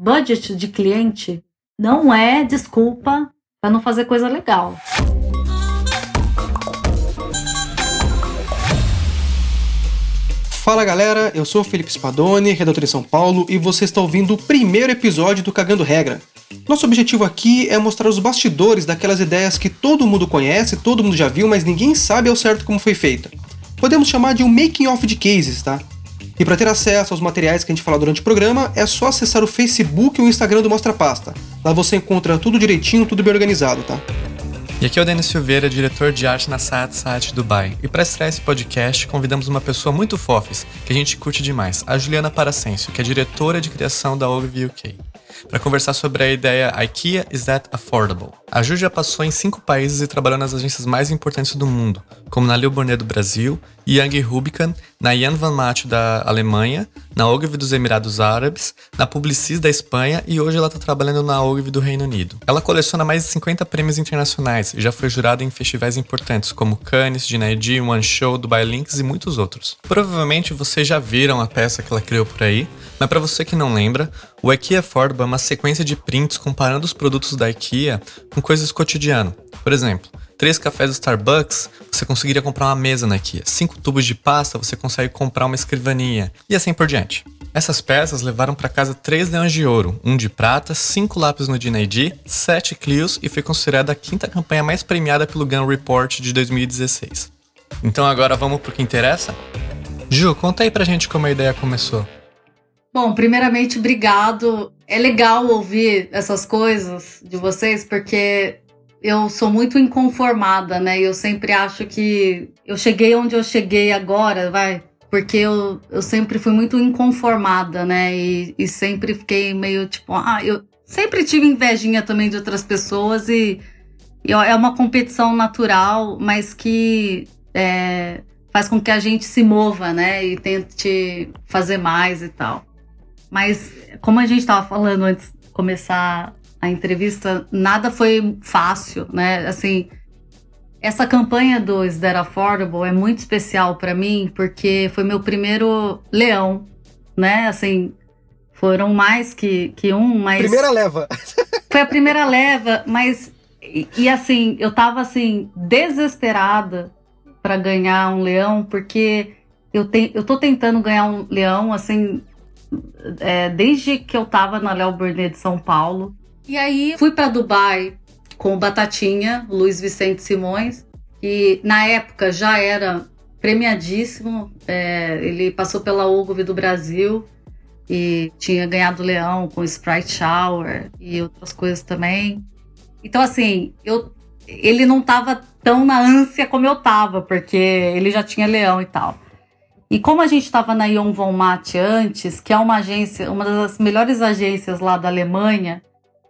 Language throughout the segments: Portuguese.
budget de cliente não é desculpa para não fazer coisa legal. Fala galera, eu sou o Felipe Spadoni, redator de São Paulo, e você está ouvindo o primeiro episódio do Cagando Regra. Nosso objetivo aqui é mostrar os bastidores daquelas ideias que todo mundo conhece, todo mundo já viu, mas ninguém sabe ao certo como foi feita. Podemos chamar de um making off de cases, tá? E para ter acesso aos materiais que a gente fala durante o programa, é só acessar o Facebook e o Instagram do Mostra Pasta. Lá você encontra tudo direitinho, tudo bem organizado, tá? E aqui é o Denis Silveira, diretor de arte na Saat Saat Dubai. E para estrear esse podcast, convidamos uma pessoa muito fofes, que a gente curte demais, a Juliana Paracêncio, que é diretora de criação da Ogilvy UK para conversar sobre a ideia IKEA is that affordable. A Ju já passou em cinco países e trabalhou nas agências mais importantes do mundo, como na Leo Burnett do Brasil, Young Rubicon, na Jan van Maat da Alemanha, na Ogilvy dos Emirados Árabes, na Publicis da Espanha e hoje ela está trabalhando na Ogilvy do Reino Unido. Ela coleciona mais de 50 prêmios internacionais e já foi jurada em festivais importantes como Cannes, Ginaidi, One Show, Dubai Links e muitos outros. Provavelmente vocês já viram a peça que ela criou por aí, mas para você que não lembra, o IKEA Affordable é uma sequência de prints comparando os produtos da IKEA com coisas do cotidiano. Por exemplo, três cafés do Starbucks, você conseguiria comprar uma mesa na IKEA. Cinco tubos de pasta, você consegue comprar uma escrivaninha. E assim por diante. Essas peças levaram para casa três leões de ouro, um de prata, cinco lápis no DNAD, sete Clios e foi considerada a quinta campanha mais premiada pelo Gun Report de 2016. Então agora vamos pro que interessa? Ju, conta aí pra gente como a ideia começou. Bom, primeiramente, obrigado. É legal ouvir essas coisas de vocês, porque eu sou muito inconformada, né? Eu sempre acho que eu cheguei onde eu cheguei agora, vai. Porque eu, eu sempre fui muito inconformada, né? E, e sempre fiquei meio tipo, ah, eu sempre tive invejinha também de outras pessoas e, e é uma competição natural, mas que é, faz com que a gente se mova, né? E tente fazer mais e tal. Mas, como a gente estava falando antes de começar a entrevista, nada foi fácil, né? Assim, essa campanha do Is That Affordable é muito especial para mim, porque foi meu primeiro leão, né? Assim, foram mais que, que um, mas... Primeira leva. foi a primeira leva, mas... E, e assim, eu tava assim, desesperada para ganhar um leão, porque eu, te, eu tô tentando ganhar um leão, assim, é, desde que eu tava na Léo Burnet de São Paulo. E aí fui para Dubai com o Batatinha, Luiz Vicente Simões, que na época já era premiadíssimo. É, ele passou pela Ogilvy do Brasil e tinha ganhado leão com Sprite Shower e outras coisas também. Então, assim, eu, ele não tava tão na ânsia como eu tava, porque ele já tinha leão e tal. E como a gente estava na Ion Von Matt antes, que é uma agência, uma das melhores agências lá da Alemanha,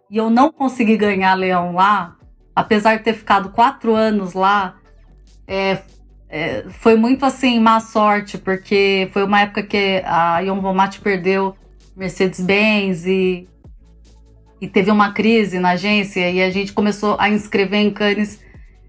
e eu não consegui ganhar leão lá, apesar de ter ficado quatro anos lá, é, é, foi muito assim má sorte, porque foi uma época que a Ion Von Matt perdeu Mercedes-Benz e, e teve uma crise na agência e a gente começou a inscrever em Cannes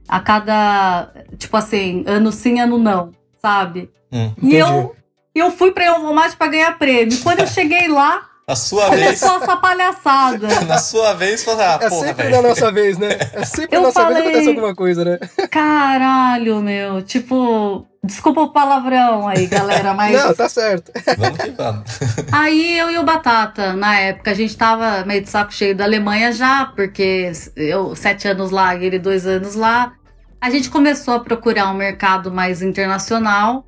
a cada, tipo assim, ano sim, ano não, sabe? Hum, e eu, eu fui pra Elvomate pra ganhar prêmio. Quando eu cheguei lá, na sua vez. Começou essa palhaçada. na sua vez, falou, ah, é porra, sempre véio. na nossa vez, né? É sempre eu na nossa falei, vez acontece alguma coisa, né? Caralho, meu. Tipo, desculpa o palavrão aí, galera, mas. Não, tá certo. Vamos que vamos. Aí eu e o Batata, na época, a gente tava meio de saco cheio da Alemanha já, porque eu, sete anos lá e ele dois anos lá. A gente começou a procurar um mercado mais internacional.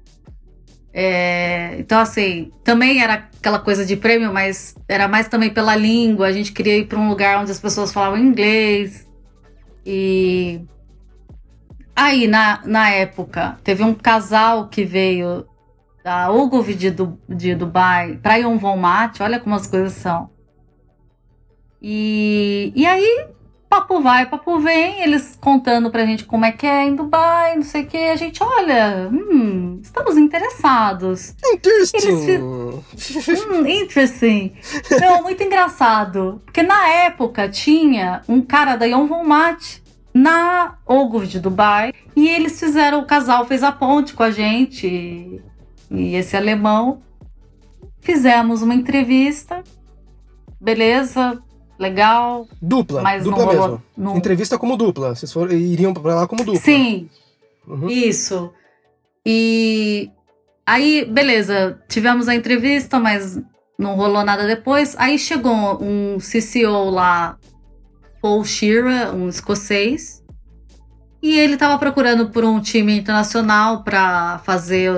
É, então, assim, também era aquela coisa de prêmio, mas era mais também pela língua. A gente queria ir para um lugar onde as pessoas falavam inglês. E aí, na, na época, teve um casal que veio da Ogilvy de, de Dubai para Yon Von Mat, olha como as coisas são. E, e aí papo vai, papo vem, eles contando pra gente como é que é em Dubai, não sei o que, a gente, olha, hum, estamos interessados. Interesting. hum, interesting. Não, muito engraçado. Porque na época tinha um cara da Yon Von na Ogilvy de Dubai e eles fizeram, o casal fez a ponte com a gente e esse alemão. Fizemos uma entrevista beleza, legal. Dupla, mas dupla não rolou, mesmo. não- Entrevista como dupla. Vocês foram, iriam pra lá como dupla. Sim, Uhum. isso. E aí, beleza, tivemos a entrevista, mas não rolou nada depois. Aí chegou um CCO lá, Paul Shearer, um escocês, e ele estava procurando por um time internacional para fazer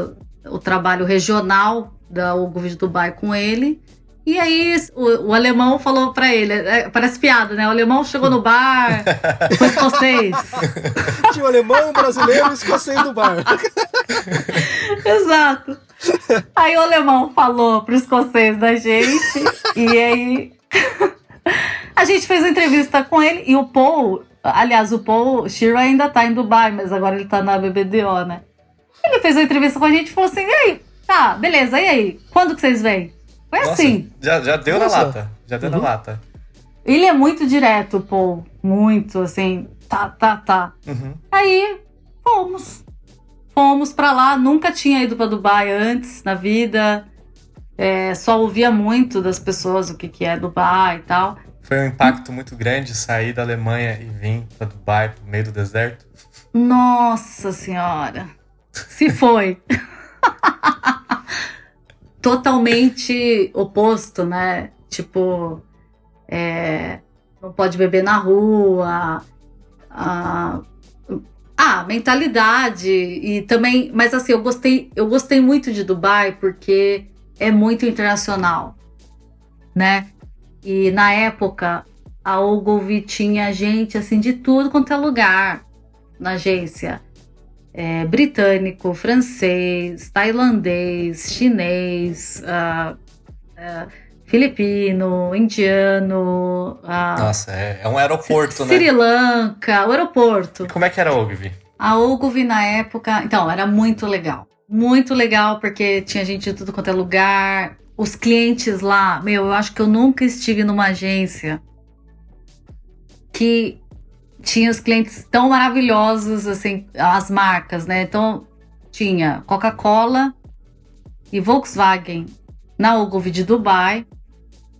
o, trabalho regional da Ogilvy de Dubai com ele. E aí o, o alemão falou para ele, é, parece piada, né? O alemão chegou no bar com o escocês. Tinha um alemão, brasileiro e escocês do bar. Exato. Aí o alemão falou pro escocês da gente, e aí a gente fez a entrevista com ele, e o Paul, aliás, o Paul Shearer ainda tá em Dubai, mas agora ele tá na BBDO, né? Ele fez a entrevista com a gente e falou assim: e aí, tá, beleza, e aí? Quando que vocês vêm? Foi Nossa, assim. Já, já deu Nossa. na lata. Já deu Uhum. na lata. Ele é muito direto, Paul. Muito, assim, tá, tá, tá. Uhum. Aí fomos. Fomos pra lá, nunca tinha ido pra Dubai antes na vida. É, só ouvia muito das pessoas o que, que é Dubai e tal. Foi um impacto muito grande sair da Alemanha e vir pra Dubai, pro meio do deserto. Nossa senhora! Se foi! Totalmente oposto, né? Tipo, é, não pode beber na rua. A, ah, mentalidade e também, mas assim, eu gostei, eu gostei muito de Dubai porque é muito internacional, né? E na época a Ogilvy tinha gente assim de tudo quanto é lugar na agência. É, britânico, francês, tailandês, chinês, ah, ah, filipino, indiano, ah, Nossa, é, é um aeroporto, Sri né? Lanka, o aeroporto. E como é que era a Ogilvy? A Ogilvy na época, então, era muito legal. Muito legal porque tinha gente de tudo quanto é lugar. Os clientes lá, meu, eu acho que eu nunca estive numa agência que tinha os clientes tão maravilhosos, assim, as marcas, né? Então, tinha Coca-Cola e Volkswagen na Ogilvy de Dubai.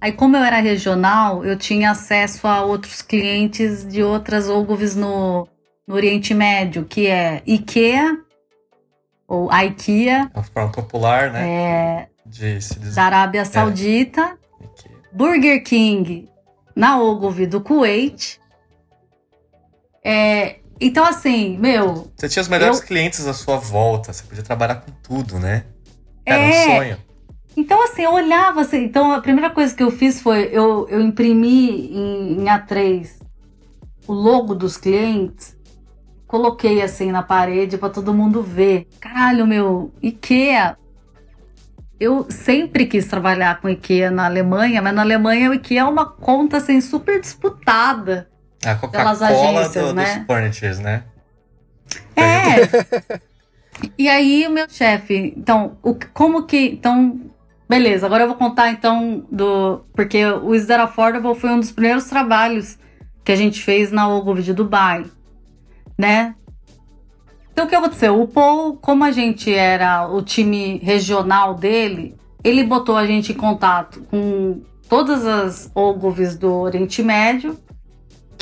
Aí, como eu era regional, eu tinha acesso a outros clientes de outras Ogilvys no, no Oriente Médio, que é IKEA, ou IKEA, Uma forma popular, né? é, De se dizer. da Arábia Saudita, Burger King na Ogilvy do Kuwait. É, então, assim, meu, Você tinha os melhores Eu- clientes à sua volta, você podia trabalhar com tudo, né? Era É. um sonho. Então, assim, eu olhava assim. Então, a primeira coisa que eu fiz foi eu, eu imprimi em, em A3 o logo dos clientes, coloquei assim na parede para todo mundo ver. Caralho, meu, IKEA. Eu sempre quis trabalhar com IKEA na Alemanha, mas na Alemanha o IKEA é uma conta assim super disputada. A Coca-Cola agências, do, né? dos furnitures, né? É. e aí o meu chefe, então, o, como que, então, beleza, agora eu vou contar então do, porque o Is That Affordable foi um dos primeiros trabalhos que a gente fez na Ogilvy de Dubai, né? Então o que aconteceu? O Paul, como a gente era o time regional dele, ele botou a gente em contato com todas as Ogilvys do Oriente Médio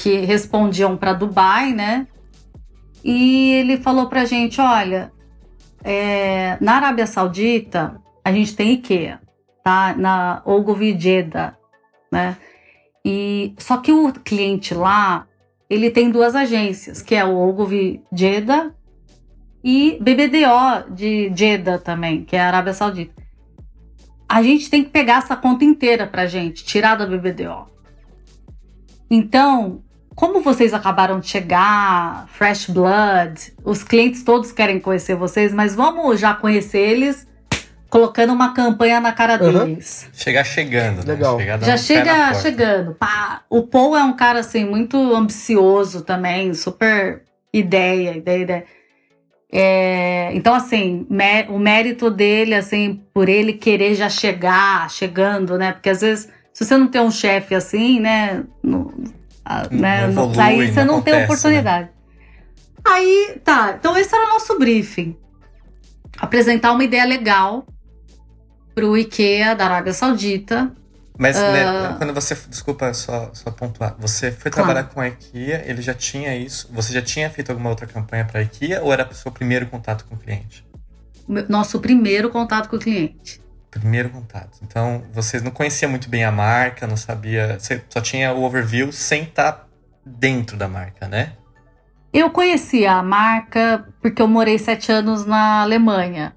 que respondiam para Dubai, né? E ele falou pra gente: olha, é, na Arábia Saudita a gente tem IKEA, tá? Na Ogilvy Jeddah, né? E só que o cliente lá ele tem duas agências, que é o Ogilvy Jeddah e BBDO de Jeddah também, que é a Arábia Saudita. A gente tem que pegar essa conta inteira pra gente, tirar da BBDO. Então, como vocês acabaram de chegar, fresh blood, os clientes todos querem conhecer vocês, mas vamos já conhecer eles colocando uma campanha na cara Uhum. deles. Chegar chegando, né? Legal. Chegar Já um chega chegando. Pá. O Paul é um cara assim muito ambicioso também, super ideia, ideia, ideia. É, então assim, mé- o mérito dele assim por ele querer já chegar, chegando, né? Porque às vezes se você não tem um chefe assim, né, Não né, no- evolui, aí você não não, tem acontece, né? oportunidade. Aí, tá. Então esse era o nosso briefing. Apresentar uma ideia legal pro IKEA da Arábia Saudita Mas né, quando você. Desculpa só, só pontuar. Você foi Claro. trabalhar com a IKEA, ele já tinha isso? Você já tinha feito alguma outra campanha para a IKEA ou era o seu primeiro contato com o cliente? Nosso primeiro contato com o cliente. Primeiro contato. Então, vocês não conheciam muito bem a marca, não sabia. Você só tinha o overview sem estar dentro da marca, né? Eu conheci a marca porque eu morei sete anos na Alemanha.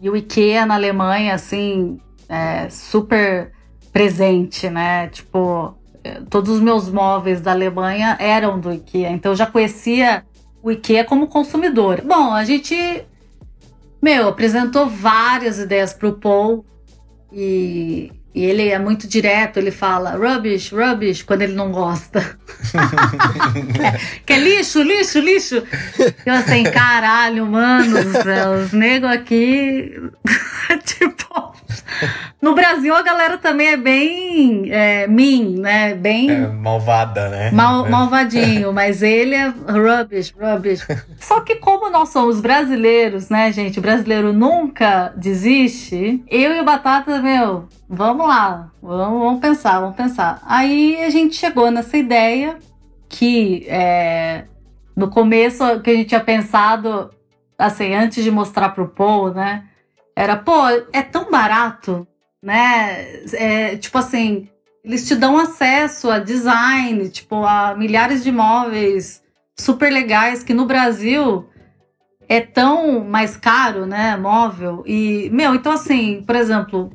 E o IKEA na Alemanha, assim, é super presente, né? Tipo, eh, todos os meus móveis da Alemanha eram do IKEA. Então eu já conhecia o IKEA como consumidor. Bom, a gente, meu, apresentou várias ideias pro Paul. E, e ele é muito direto, ele fala rubbish, rubbish, quando ele não gosta. Que é lixo, lixo, lixo. Eu assim, caralho, mano os negros aqui. tipo. No Brasil a galera também é bem é, mean, né? Bem É, malvada, né? mal, É. malvadinho, mas ele é rubbish, rubbish. Só que como nós somos brasileiros, né, gente? O brasileiro nunca desiste. Eu e o Batata, meu, vamos lá. Vamos, vamos pensar, vamos pensar. Aí a gente chegou nessa ideia que é, no começo que a gente tinha pensado, assim, antes de mostrar pro Paul, né? Era, pô, é tão barato, né? É, tipo assim, eles te dão acesso a design, tipo, a milhares de imóveis super legais que no Brasil é tão mais caro, né, móvel. E, meu, então assim, por exemplo,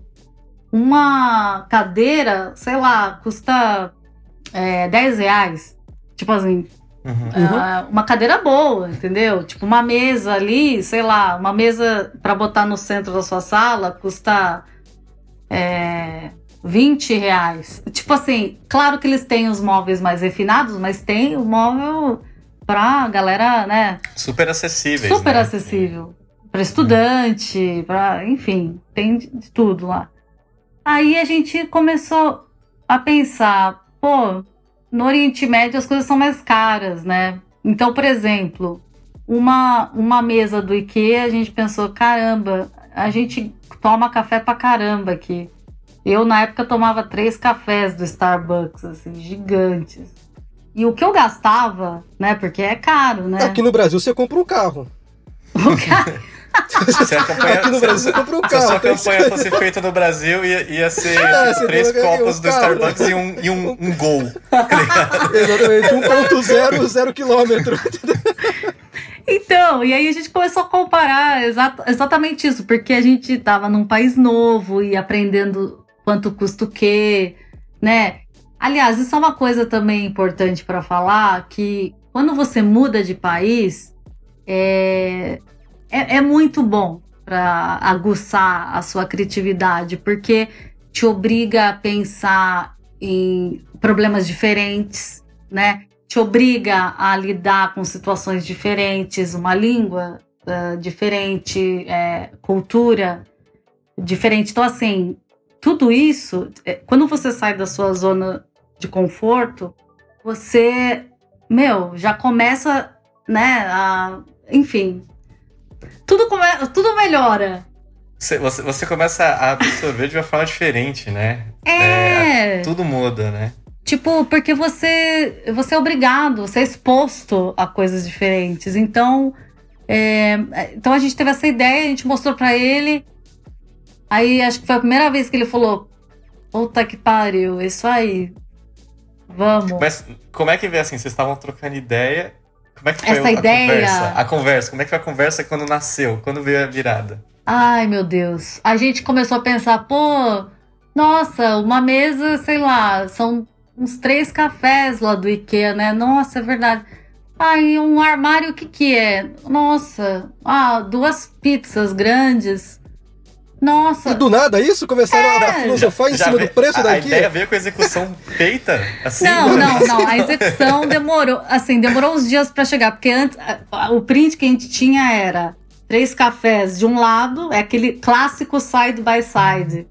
uma cadeira, sei lá, custa é, 10 reais. Tipo assim, Uhum. ah, uma cadeira boa, entendeu? Tipo, uma mesa ali, sei lá, uma mesa para botar no centro da sua sala custa é, 20 reais. Tipo assim, claro que eles têm os móveis mais refinados, mas tem o móvel pra galera, né? Super acessíveis. super né? acessível. Pra estudante, pra, enfim, tem de tudo lá. Aí a gente começou a pensar, pô, no Oriente Médio as coisas são mais caras, né? Então, por exemplo, uma, uma mesa do IKEA, a gente pensou, caramba, a gente toma café pra caramba aqui. Eu, na época, tomava três cafés do Starbucks, assim, gigantes. E o que eu gastava, né? Porque é caro, né? Aqui no Brasil você compra um carro. O ca- Se a campanha- Aqui no se- Brasil compra um Se a carro. sua tem campanha fosse feita no Brasil, ia, ia ser É, três tem um do carro. Starbucks e um, e um, um gol. Exatamente, 1.0, 0 quilômetro. Então, e aí a gente começou a comparar exa- exatamente isso, porque a gente estava num país novo e aprendendo quanto custa o quê, né? Aliás, isso é uma coisa também importante para falar, que quando você muda de país, é, é, é muito bom para aguçar a sua criatividade, porque te obriga a pensar em problemas diferentes, né? Te obriga a lidar com situações diferentes, uma língua ah, diferente, é, cultura diferente. Então, assim, tudo isso, é, quando você sai da sua zona de conforto, você, meu, já começa, né, a, enfim, tudo, come, tudo melhora. Você, você, você começa a absorver de uma forma diferente, né? É, Tudo muda, né? tipo, porque você, você é obrigado, você é exposto a coisas diferentes. Então, é, então a gente teve essa ideia, a gente mostrou pra ele. Aí acho que foi a primeira vez que ele falou: Puta que pariu, isso aí. Vamos. Mas como é que veio assim? Vocês estavam trocando ideia. Como é que foi Essa a ideia- conversa? A conversa. Como é que foi a conversa quando nasceu? Quando veio a virada? Ai, meu Deus. A gente começou a pensar, pô, nossa, uma mesa, sei lá, são uns três cafés lá do IKEA, né? Nossa, é verdade. Ai, um armário, o que que é? Nossa, ah, duas pizzas grandes. Nossa, E do nada isso? Começaram a filosofar em Já cima ve- do preço a, da a ideia veio com a execução feita? Assim? Não, não, não. A execução demorou, assim, demorou uns dias pra chegar, porque antes o print que a gente tinha era três cafés de um lado, é aquele clássico side by side.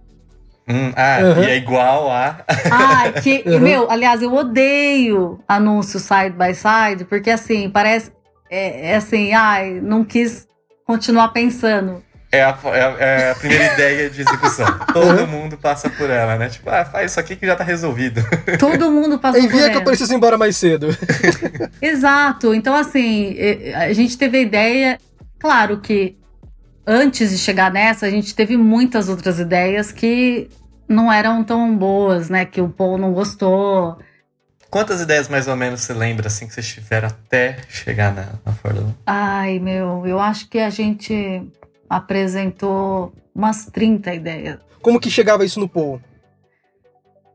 Hum, ah, Uhum. e é igual a. Ai, que, Uhum. meu, aliás, eu odeio anúncio side by side, porque assim, parece, é, é assim, ai, não quis continuar pensando. É a, é a- é a primeira ideia de execução. Todo mundo passa por ela, né? Tipo, ah, faz isso aqui que já tá resolvido. Todo mundo passou por Envia que eu ela. preciso ir embora mais cedo. Exato. Então, assim, a gente teve a ideia. Claro que antes de chegar nessa, a gente teve muitas outras ideias que não eram tão boas, né? Que o Paul não gostou. Quantas ideias mais ou menos você lembra, assim, que vocês tiveram até chegar na, na Fórmula 1? Ai, meu, eu acho que a gente apresentou umas 30 ideias. Como que chegava isso no Paul?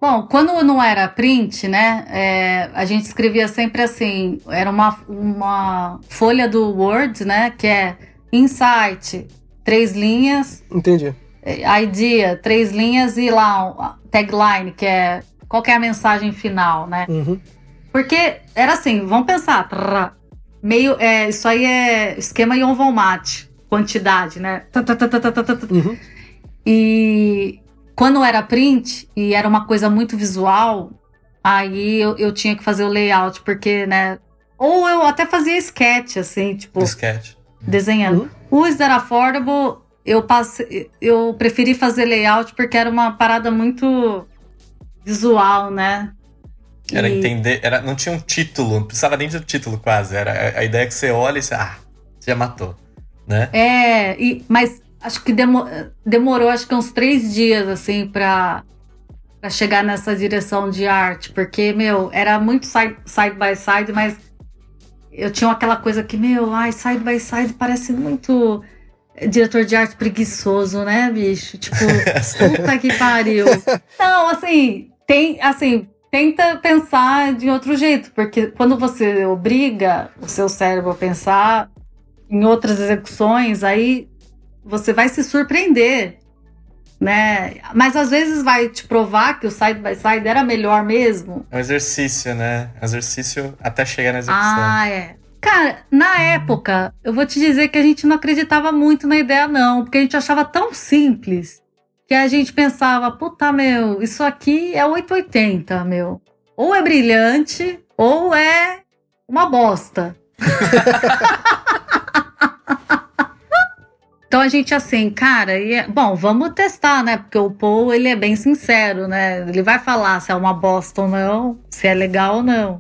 Bom, quando não era print, né, é, a gente escrevia sempre assim, era uma, uma folha do Word, né, que é insight, três linhas, Entendi. é, idea, três linhas e lá, tagline, que é qual que é a mensagem final, né? Uhum. Porque era assim, vamos pensar, meio, é, isso aí é esquema Ion Volmate, quantidade, né? Uhum. E quando era print e era uma coisa muito visual, aí eu, eu tinha que fazer o layout, porque, né? Ou eu até fazia sketch, assim, tipo, Sketch. desenhando. O Is That Affordable, eu, passei, eu preferi fazer layout porque era uma parada muito visual, né? Era E- entender. Era, não tinha um título, não precisava nem do título quase. Era a, a ideia que você olha e você. Ah, você já matou. Né? É, e, mas acho que demo- demorou acho que uns três dias, assim, pra, pra chegar nessa direção de arte, porque, meu, era muito side, side by side, mas eu tinha aquela coisa que, meu, ai, side by side parece muito diretor de arte preguiçoso, né, bicho? Tipo, puta que pariu. Não, assim, tem, assim, tenta pensar de outro jeito, porque quando você obriga o seu cérebro a pensar em outras execuções, aí você vai se surpreender, né? Mas às vezes vai te provar que o side by side era melhor mesmo. É um exercício, né? Exercício até chegar na execução. Ah, é. Cara, na época, eu vou te dizer que a gente não acreditava muito na ideia, não, porque a gente achava tão simples que a gente pensava, puta, meu, isso aqui é 880, meu. Ou é brilhante, ou é uma bosta. Então a gente assim, cara, e é- bom, vamos testar, né? Porque o Paul, ele é bem sincero, né? Ele vai falar se é uma bosta ou não, se é legal ou não.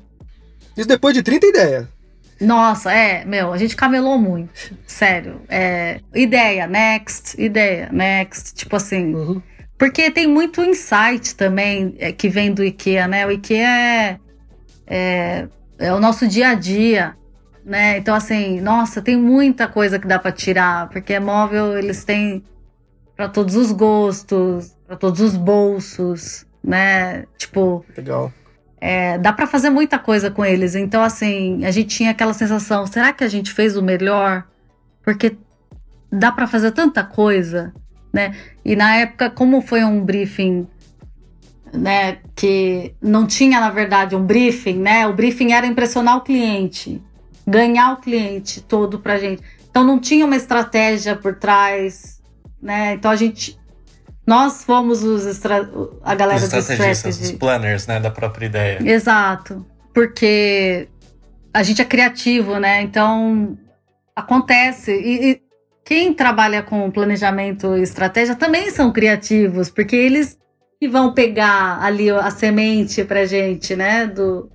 Isso depois de 30 ideias. Nossa, é, meu, a gente camelou muito. Sério. É, ideia, next, ideia, next. Tipo assim. Uhum. Porque tem muito insight também é, que vem do IKEA, né? O IKEA é, é, é o nosso dia a dia, né? Então, assim, nossa, tem muita coisa que dá pra tirar, porque é móvel, eles têm pra todos os gostos, pra todos os bolsos, né? Tipo, Legal. é, dá pra fazer muita coisa com eles. Então, assim, a gente tinha aquela sensação: será que a gente fez o melhor? Porque dá pra fazer tanta coisa, né? E na época, como foi um briefing, né, que não tinha, na verdade, um briefing, né? O briefing era impressionar o cliente, ganhar o cliente todo pra gente. Então, não tinha uma estratégia por trás, né? Então, a gente. Nós fomos os estra- a galera Os do estrategistas, strategy. os planners, né? Da própria ideia. Exato. Porque a gente é criativo, né? Então acontece. E, e quem trabalha com planejamento e estratégia também são criativos, porque eles que vão pegar ali a semente pra gente, né? Do,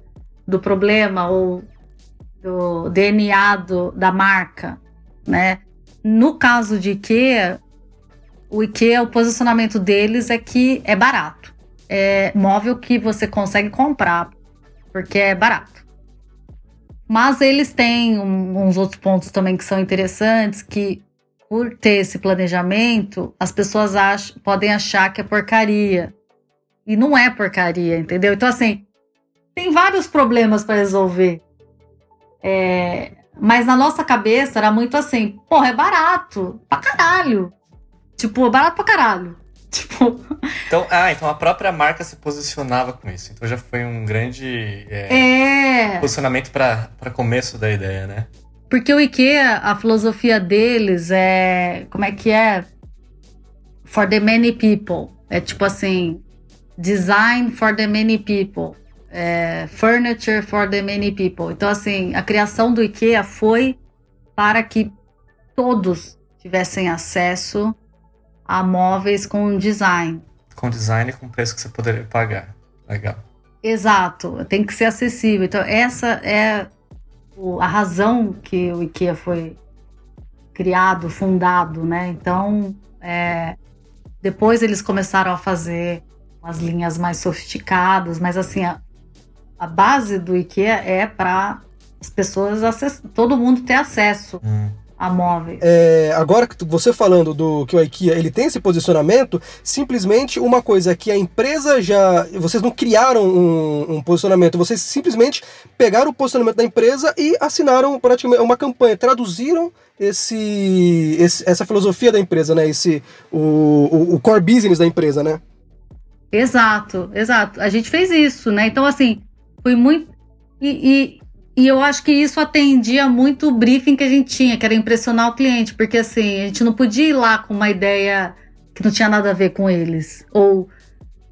do problema ou do DNA do, da marca, né? No caso de IKEA, o IKEA, o posicionamento deles é que é barato. É móvel que você consegue comprar, porque é barato. Mas eles têm um- uns outros pontos também que são interessantes, que por ter esse planejamento, as pessoas podem achar que é porcaria. E não é porcaria, entendeu? Então, assim, tem vários problemas para resolver. É, mas na nossa cabeça era muito assim, porra, é barato, pra caralho. Tipo, é barato pra caralho. Tipo, Então, ah, então a própria marca se posicionava com isso. Então já foi um grande é, é. posicionamento para começo da ideia, né? Porque o IKEA, a filosofia deles é. Como é que é? For the many people. É tipo assim: design for the many people. É, furniture for the many people. Então, assim, a criação do IKEA foi para que todos tivessem acesso a móveis com design. Com design com preço que você poderia pagar. Legal. Exato, tem que ser acessível. Então, essa é a razão que o IKEA foi criado, fundado, né? Então, é, depois eles começaram a fazer umas linhas mais sofisticadas, mas assim, a, a base do IKEA é para as pessoas, todo mundo ter acesso Hum. a móveis. É, agora que você falando do que o IKEA ele tem esse posicionamento, simplesmente uma coisa é que a empresa já. Vocês não criaram um, um posicionamento, vocês simplesmente pegaram o posicionamento da empresa e assinaram praticamente uma campanha, traduziram esse, esse- essa filosofia da empresa, né? Esse, o, o, o core business da empresa, né? Exato, exato. A gente fez isso, né? Então, assim, foi muito. E, e, e eu acho que isso atendia muito o briefing que a gente tinha, que era impressionar o cliente, porque assim, a gente não podia ir lá com uma ideia que não tinha nada a ver com eles, ou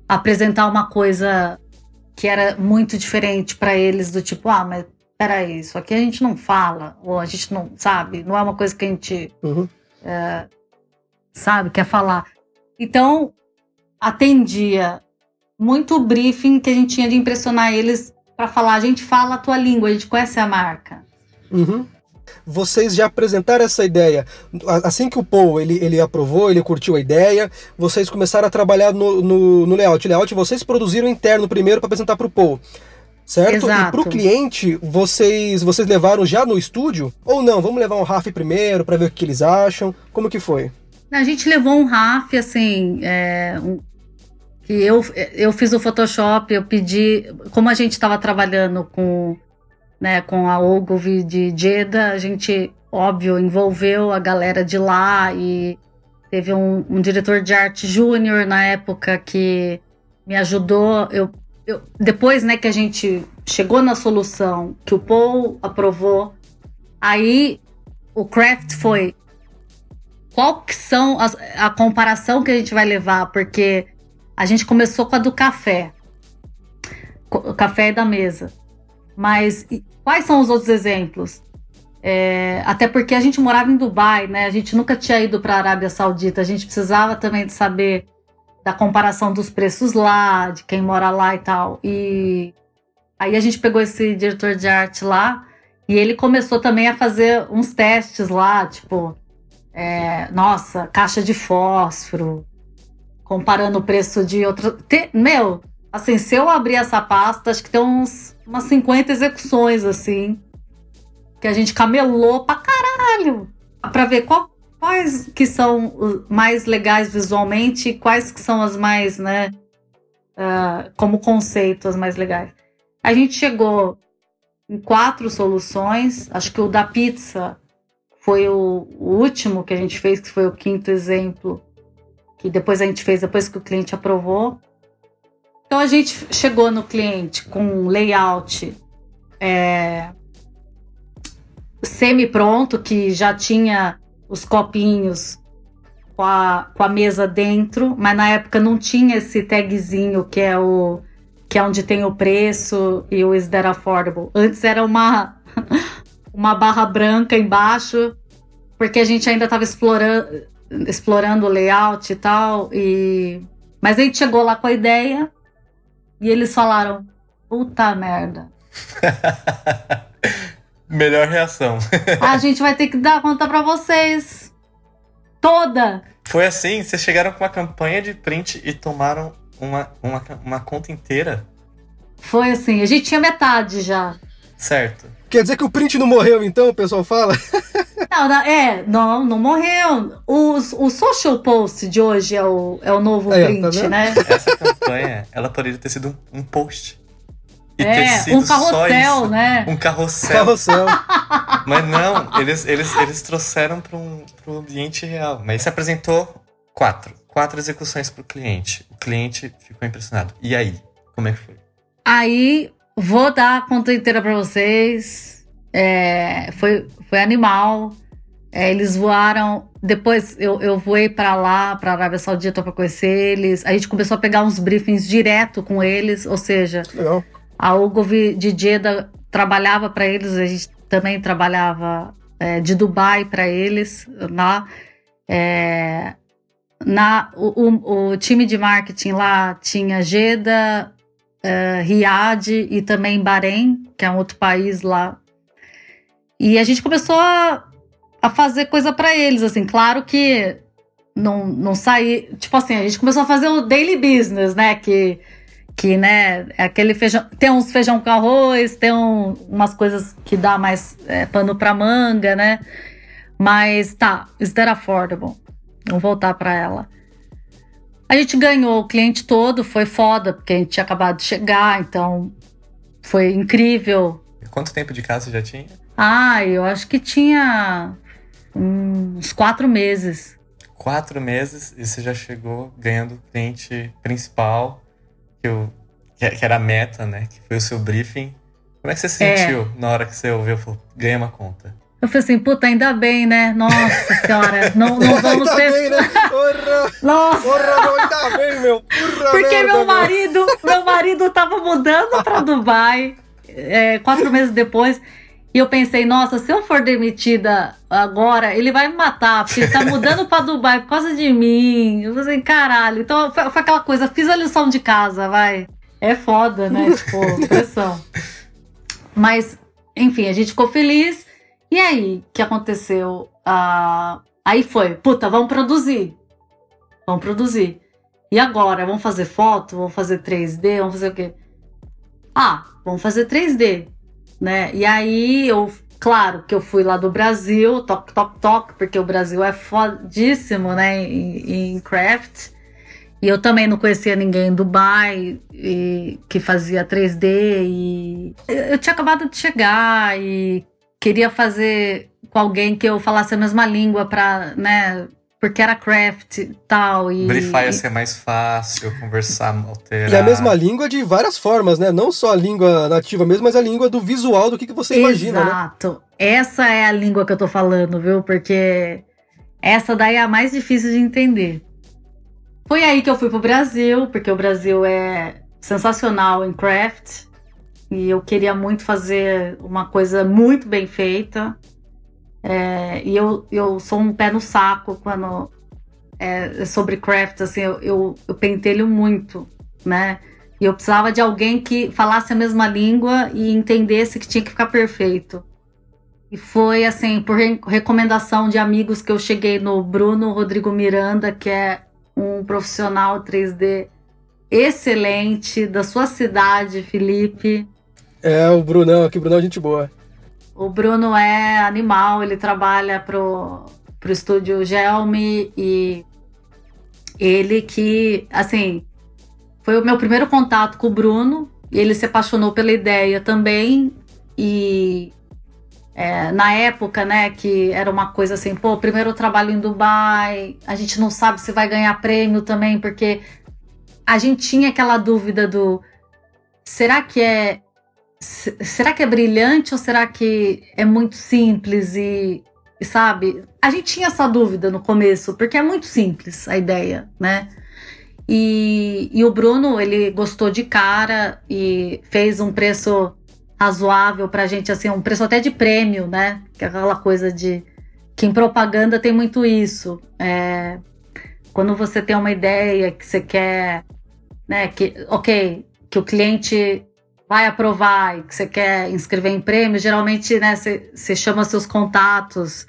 apresentar uma coisa que era muito diferente para eles, do tipo, ah, mas peraí, isso aqui a gente não fala, ou a gente não sabe, não é uma coisa que a gente Uhum. sabe, quer falar. Então, atendia muito o briefing que a gente tinha de impressionar eles para falar, a gente fala a tua língua, a gente conhece a marca. Uhum. Vocês já apresentaram essa ideia. Assim que o Paul ele, ele aprovou, ele curtiu a ideia, vocês começaram a trabalhar no, no, no layout. Layout vocês produziram interno primeiro para apresentar para o Paul. Certo? Exato. E para o cliente, vocês vocês levaram já no estúdio? Ou não? Vamos levar um RAF primeiro para ver o que eles acham? Como que foi? A gente levou um RAF, assim, é, um- que eu, eu fiz o Photoshop, eu pedi, como a gente estava trabalhando com, né, com a Ogilvy de Jeddah, a gente, óbvio, envolveu a galera de lá e teve um, um diretor de arte júnior na época que me ajudou. Eu, eu, depois né, que a gente chegou na solução que o Paul aprovou, aí o craft foi qual que são as- a comparação que a gente vai levar, porque a gente começou com a do café, o café da mesa, mas quais são os outros exemplos? É, até porque a gente morava em Dubai, né? A gente nunca tinha ido para a Arábia Saudita, a gente precisava também de saber da comparação dos preços lá, de quem mora lá e tal. E aí a gente pegou esse diretor de arte lá e ele começou também a fazer uns testes lá, tipo, é, nossa, caixa de fósforo, comparando o preço de outra. Te- meu, assim, se eu abrir essa pasta, acho que tem uns, umas 50 execuções, assim, que a gente camelou pra caralho, pra ver qual- quais que são mais legais visualmente e quais que são as mais, né, ah, como conceito, as mais legais. A gente chegou em quatro soluções, acho que o da pizza foi o, o último que a gente fez, que foi o quinto exemplo, que depois a gente fez depois que o cliente aprovou. Então a gente chegou no cliente com um layout é, semi-pronto, que já tinha os copinhos com a, com a mesa dentro, mas na época não tinha esse tagzinho que é o que é onde tem o preço e o is that affordable. Antes era uma uma barra branca embaixo, porque a gente ainda estava explorando, explorando o layout e tal. E... Mas a gente chegou lá com a ideia e eles falaram: puta merda. Melhor reação. A gente vai ter que dar conta para vocês. Toda. Foi assim, vocês chegaram com uma campanha de print e tomaram uma, uma, uma conta inteira, Foi assim, a gente tinha metade já. Certo? Quer dizer que o print não morreu, então, o pessoal fala? Não, não, é, não, não morreu. O, o social post de hoje é o, é o novo Aí, tá print, vendo? né? Essa campanha, ela poderia ter sido um, um post. E ter É, sido um só carrossel, isso. né? Um carrossel. Carrossel. Mas não, eles, eles, eles trouxeram para um pro ambiente real. Mas você apresentou quatro. Quatro execuções para o cliente. O cliente ficou impressionado. E aí? Como é que foi? Aí, vou dar a conta inteira pra vocês. É, foi, foi animal. É, eles voaram. Depois eu, eu voei pra lá, pra Arábia Saudita, pra conhecer eles. A gente começou a pegar uns briefings direto com eles. Ou seja, Legal. a Ogilvy de Jeddah trabalhava pra eles. A gente também trabalhava é, de Dubai pra eles lá. É, na, o, o, o, time de marketing lá tinha Jeddah, uh, Riad e também Bahrein, que é um outro país lá. E a gente começou a, a fazer coisa para eles, assim, claro que não, não sair. Tipo assim, a gente começou a fazer o daily business, né? Que, que né, é aquele feijão. Tem uns feijão com arroz, tem um, umas coisas que dá mais é, pano pra manga, né? Mas tá, is that affordable? Vamos voltar para ela. A gente ganhou o cliente todo, foi foda, porque a gente tinha acabado de chegar, então foi incrível. Quanto tempo de casa já tinha? Ah, eu acho que tinha uns quatro meses. Quatro meses e você já chegou ganhando o cliente principal, que, eu, que era a meta, né? Que foi o seu briefing. Como é que você se é. sentiu é. na hora que você ouviu? Falou, ganha uma conta. Eu falei assim, puta, ainda bem, né? Nossa senhora, não, não vamos ainda ter. Bem, né? Porra, Nossa! Porra, não, ainda bem, meu. Porra, Porque merda, meu marido, meu. marido tava mudando para Dubai é, quatro meses depois. E eu pensei, nossa, se eu for demitida agora, ele vai me matar, porque ele tá mudando para Dubai por causa de mim. Eu falei, caralho. Então foi, foi, aquela coisa, fiz a lição de casa, vai. É foda, né? Tipo, pressão. Mas, enfim, a gente ficou feliz. E aí, que aconteceu? Ah, aí foi, puta, vamos produzir. Vamos produzir. E agora? Vamos fazer foto? Vamos fazer 3D? Vamos fazer o quê? Ah, vamos fazer 3D, né? E aí eu, claro que eu fui lá do Brasil, toque, toque, toque, porque o Brasil é fodíssimo, né, em, em craft. E eu também não conhecia ninguém em Dubai e, que fazia 3D e eu tinha acabado de chegar e queria fazer com alguém que eu falasse a mesma língua para, né, porque era craft e tal. E, Briefar ia ser mais fácil, conversar, alterar. E a mesma língua de várias formas, né? Não só a língua nativa mesmo, mas a língua do visual, do que, que você imagina, né? Exato. Essa é a língua que eu tô falando, viu? Porque essa daí é a mais difícil de entender. Foi aí que eu fui pro Brasil, porque o Brasil é sensacional em craft. E eu queria muito fazer uma coisa muito bem feita. É, e eu, eu sou um pé no saco quando é, é sobre craft, assim, eu, eu, eu pentelho muito, né? E eu precisava de alguém que falasse a mesma língua e entendesse que tinha que ficar perfeito. E foi assim, por recomendação de amigos que eu cheguei no Bruno Rodrigo Miranda, que é um profissional 3D excelente da sua cidade, Felipe. É, o Brunão aqui, Brunão é gente boa. O Bruno é animal, ele trabalha pro, pro estúdio Gelme e ele que, assim, foi o meu primeiro contato com o Bruno e ele se apaixonou pela ideia também e é, na época, né, que era uma coisa assim, pô, primeiro trabalho em Dubai, a gente não sabe se vai ganhar prêmio também, porque a gente tinha aquela dúvida do será que é será que é brilhante ou será que é muito simples e, sabe? A gente tinha essa dúvida no começo, porque é muito simples a ideia, né? E, e o Bruno, ele gostou de cara e fez um preço razoável pra gente, assim, um preço até de prêmio, né? É aquela coisa de. Que em propaganda tem muito isso. É, quando você tem uma ideia que você quer, né? Que, ok, que o cliente vai aprovar e que você quer inscrever em prêmio, geralmente né, você chama seus contatos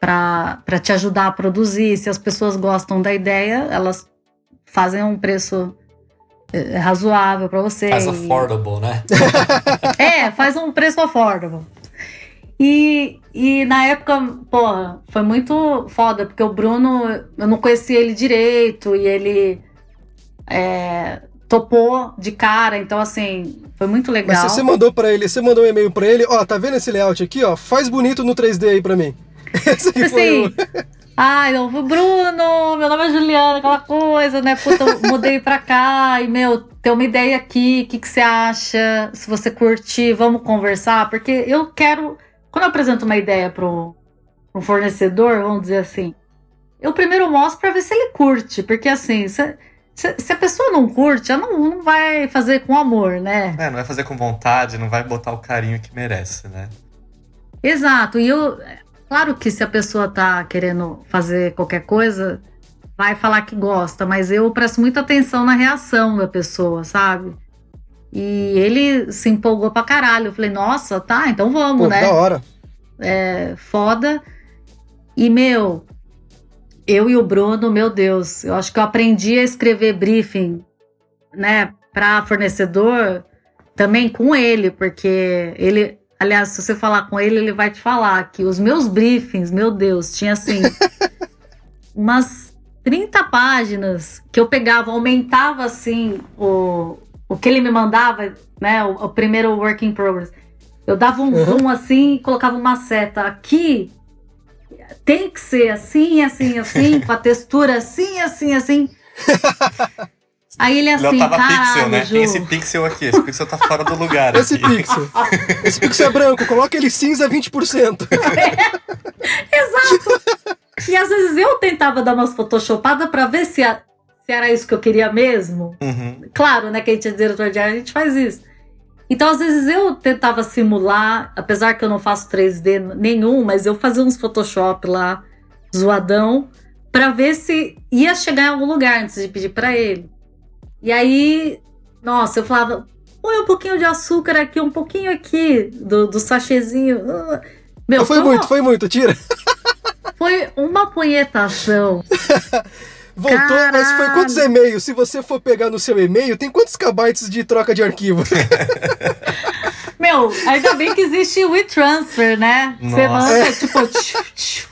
para te ajudar a produzir. Se as pessoas gostam da ideia, elas fazem um preço é, razoável para você. Faz affordable, né? é, faz um preço affordable. E, e na época, porra, foi muito foda, porque o Bruno, eu não conhecia ele direito e ele é, topou de cara, então assim, foi muito legal. Mas você mandou para ele, você mandou um e-mail para ele, ó, tá vendo esse layout aqui, ó? Faz bonito no 3D aí para mim. Esse aqui assim, foi o... Ai, eu Bruno, meu nome é Juliana, aquela coisa, né? Puta, eu mudei pra cá e, meu, tem uma ideia aqui, o que, que você acha? Se você curtir, vamos conversar, porque eu quero. Quando eu apresento uma ideia pro, pro fornecedor, vamos dizer assim, eu primeiro mostro pra ver se ele curte, porque assim, você se, se, a pessoa não curte, ela não, não vai fazer com amor, né? É, não vai fazer com vontade, não vai botar o carinho que merece, né? Exato. E eu, Claro que se a pessoa tá querendo fazer qualquer coisa, vai falar que gosta, mas eu presto muita atenção na reação da pessoa, sabe? E ele se empolgou pra caralho. Eu falei, nossa, tá, então vamos, Pô, né? da hora. É foda. E, meu, eu e o Bruno, meu Deus, eu acho que eu aprendi a escrever briefing, né, pra fornecedor também com ele, porque ele, aliás, se você falar com ele, ele vai te falar que os meus briefings, meu Deus, tinha assim, umas 30 páginas que eu pegava, aumentava assim o, o que ele me mandava, né, o, o primeiro work in progress. Eu dava um Uhum. zoom assim e colocava uma seta aqui. Tem que ser assim, assim, assim, com a textura assim, assim, assim. Aí ele assim, Léo tava caralho, pixel, né? Ju. Tem esse pixel aqui. Esse pixel tá fora do lugar. Esse aqui. pixel. Esse pixel é branco, coloca ele cinza 20%. Exato. E às vezes eu tentava dar umas photoshopadas pra ver se, a- se era isso que eu queria mesmo. Uhum. Claro, né, que a gente é diretor de arte, a gente faz isso. Então, às vezes eu tentava simular, apesar que eu não faço 3D nenhum, mas eu fazia uns Photoshop lá, zoadão, pra ver se ia chegar em algum lugar antes de pedir pra ele. E aí, nossa, eu falava, põe um pouquinho de açúcar aqui, um pouquinho aqui do, do sachêzinho. Ah. Meu, foi uma- muito, foi muito, tira. foi uma punhetação. Voltou, mas foi Caralho. quantos e-mails? Se você for pegar no seu e-mail, tem quantos kbytes de troca de arquivo? Meu, ainda bem que existe o WeTransfer, né? Você Nossa. manda, tipo. tchiu, tchiu.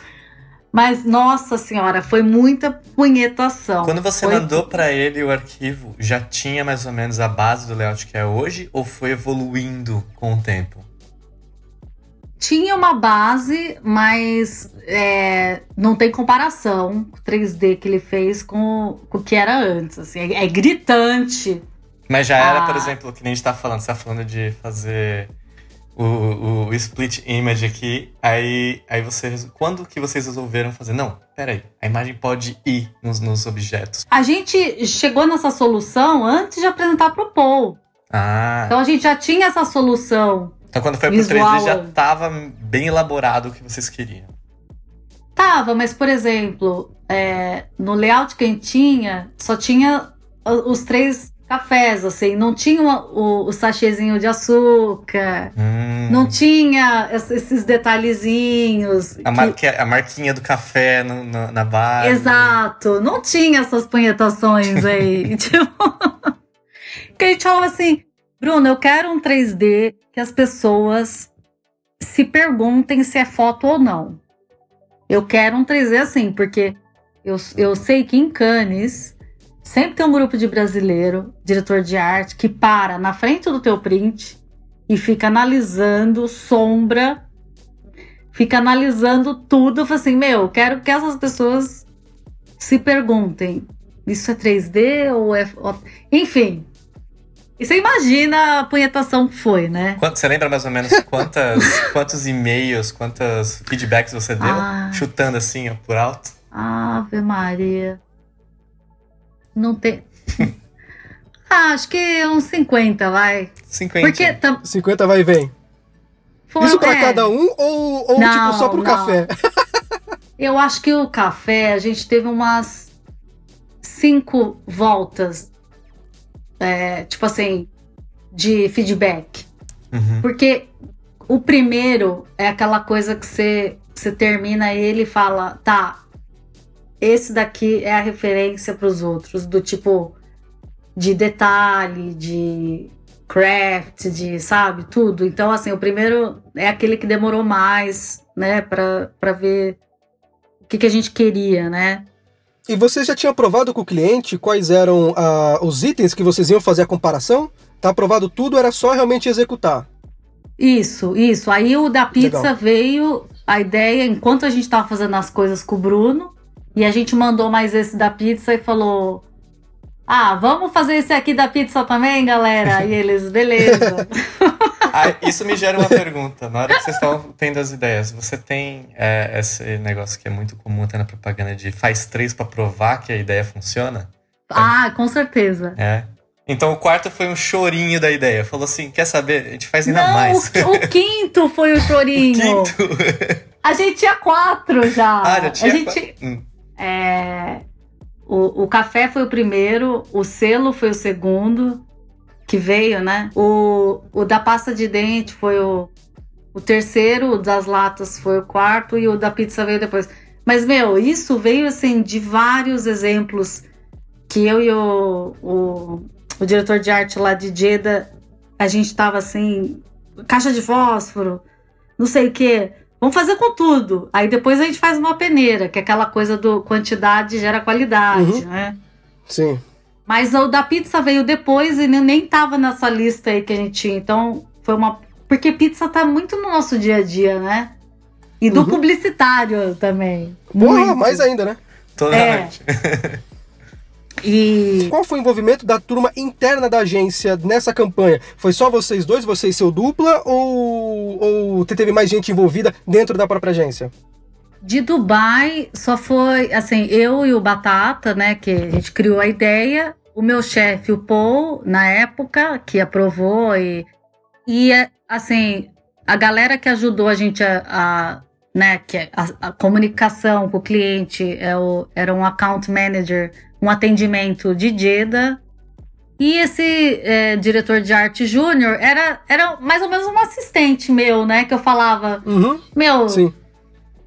Mas, nossa senhora, foi muita punhetação. Quando você Foi- mandou pra ele o arquivo, já tinha mais ou menos a base do layout que é hoje? Ou foi evoluindo com o tempo? Tinha uma base, mas é, não tem comparação com o 3D que ele fez com, com o que era antes. Assim, é, é gritante. Mas já era, Ah. por exemplo, o que nem a gente tá falando. Você tá falando de fazer o, o, o split image aqui. Aí, aí você. Quando que vocês resolveram fazer? Não, peraí. A imagem pode ir nos, nos objetos. A gente chegou nessa solução antes de apresentar pro Paul. Ah. Então a gente já tinha essa solução. Então quando foi pro Visual. 3D já tava bem elaborado o que vocês queriam. Tava, mas por exemplo, é, no layout que a gente tinha, só tinha os três cafés, assim, não tinha o, o sachêzinho de açúcar, Hum. não tinha es- esses detalhezinhos. A, que- marca, a marquinha do café no- no- na base. Exato, não tinha essas punhetações aí. tipo, que a gente falava assim, Bruno, eu quero um 3D que as pessoas se perguntem se é foto ou não. Eu quero um 3D assim, porque eu, eu sei que em Cannes sempre tem um grupo de brasileiro, diretor de arte, que para na frente do teu print e fica analisando sombra, fica analisando tudo. Eu falo assim, meu, eu quero que essas pessoas se perguntem: isso é 3D ou é. Enfim. E você imagina a punhetação que foi, né? Quanto- você lembra mais ou menos quantas, quantos e-mails, quantos feedbacks você deu? Ah. Chutando assim, ó, por alto? Ave Maria. Não tem. ah, acho que uns 50, vai. 50. Porque tam... 50 vai e vem. foi, Isso pra é, cada um ou, ou Não, tipo só pro não. café? Eu acho que o café, a gente teve umas cinco voltas, é, tipo assim, de feedback. Uhum. Porque o primeiro é aquela coisa que você, você termina ele e fala, tá, esse daqui é a referência para os outros, do tipo de detalhe, de craft, de, sabe, tudo. Então, assim, o primeiro é aquele que demorou mais, né, para pra ver o que, que a gente queria, né? E você já tinha aprovado com o cliente quais eram ah, os itens que vocês iam fazer a comparação? Tá aprovado tudo, era só realmente executar. Isso, isso. Aí o da pizza Legal. veio a ideia enquanto a gente tava fazendo as coisas com o Bruno. E a gente mandou mais esse da pizza e falou: Ah, vamos fazer esse aqui da pizza também, galera? E eles, beleza. Ah, isso me gera uma pergunta. Na hora que vocês estão tendo as ideias, você tem é, esse negócio que é muito comum até na propaganda de faz três pra provar que a ideia funciona? ah, com certeza. É. Então o quarto foi um chorinho da ideia. Falou assim: quer saber? A gente faz ainda Não, mais. o, o quinto foi o chorinho. Quinto. A gente tinha quatro já. Ah, já tinha a gente? Hum. é, o, o café foi o primeiro, o selo foi o segundo que veio, né? O, o da pasta de dente foi o, o terceiro, o das latas foi o quarto e o da pizza veio depois. Mas, meu, isso veio assim de vários exemplos que eu e o, o, o diretor de arte lá de Jeddah, a gente tava assim, caixa de fósforo, não sei o quê. Vamos fazer com tudo. Aí depois a gente faz uma peneira, que é aquela coisa do quantidade gera qualidade, Uhum. né? Sim. Mas o da pizza veio depois e nem- nem tava nessa lista aí que a gente tinha. Então foi uma. Porque pizza tá muito no nosso dia a dia, né? E do Uhum. publicitário também. Porra, Muito. mais ainda, né? Totalmente. E Qual foi o envolvimento da turma interna da agência nessa campanha? Foi só vocês dois, você e seu dupla, ou, ou teve mais gente envolvida dentro da própria agência? de Dubai só foi assim, eu e o Batata, né? Que a gente criou a ideia. O meu chefe, o Paul, na época, que aprovou e. E assim, a galera que ajudou a gente a. a né, que é a, a comunicação com o cliente é o, era um account manager, um atendimento de Jeddah. E esse é, diretor de arte júnior era, era mais ou menos um assistente meu, né? Que eu falava, Uhum, meu, sim.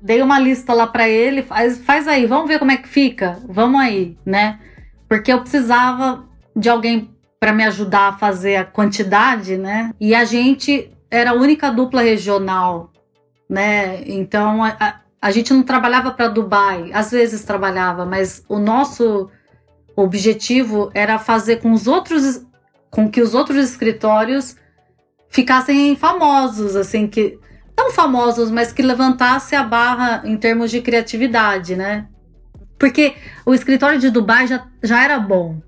dei uma lista lá pra ele, faz, faz aí, vamos ver como é que fica, vamos aí, né? Porque eu precisava de alguém pra me ajudar a fazer a quantidade, né? E a gente era a única dupla regional, né? Então a, a, a gente não trabalhava para Dubai, às vezes trabalhava, mas o nosso objetivo era fazer com os outros, com que os outros escritórios ficassem famosos, assim que tão famosos, mas que levantasse a barra em termos de criatividade, né? Porque o escritório de Dubai já, já era bom,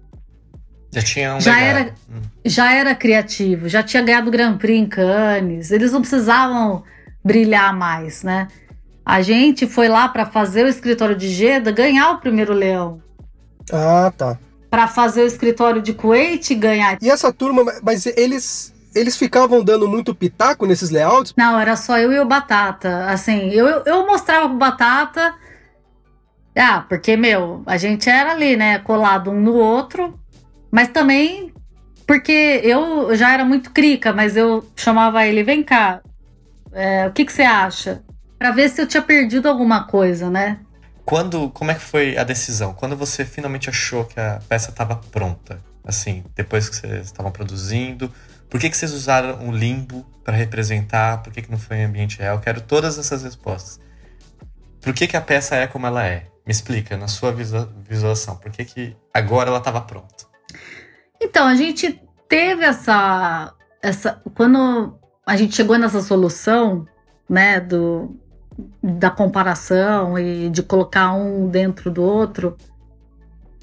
Já tinha um Já era- Hum. já era criativo, já tinha ganhado o Grand Prix em Cannes, eles não precisavam brilhar mais, né? A gente foi lá para fazer o escritório de Jeddah ganhar o primeiro leão, Ah, tá. para fazer o escritório de Kuwait ganhar. E essa turma, mas eles eles ficavam dando muito pitaco nesses layouts? Não, era só eu e o Batata. Assim, eu, eu- eu mostrava pro Batata. Ah, porque, meu, a gente era ali, né? Colado um no outro. Mas também porque eu já era muito crica, mas eu chamava ele, vem cá, é, o que, que você acha? Pra ver se eu tinha perdido alguma coisa, né? Quando, como é que foi a decisão? Quando você finalmente achou que a peça estava pronta? Assim, depois que vocês estavam produzindo, por que, que vocês usaram um limbo para representar? Por que, que não foi em ambiente real? Quero todas essas respostas. Por que, que a peça é como ela é? Me explica, na sua visua- visualização, por que, que agora ela estava pronta? Então, a gente teve essa. essa quando a gente chegou nessa solução, né, do, da comparação e de colocar um dentro do outro,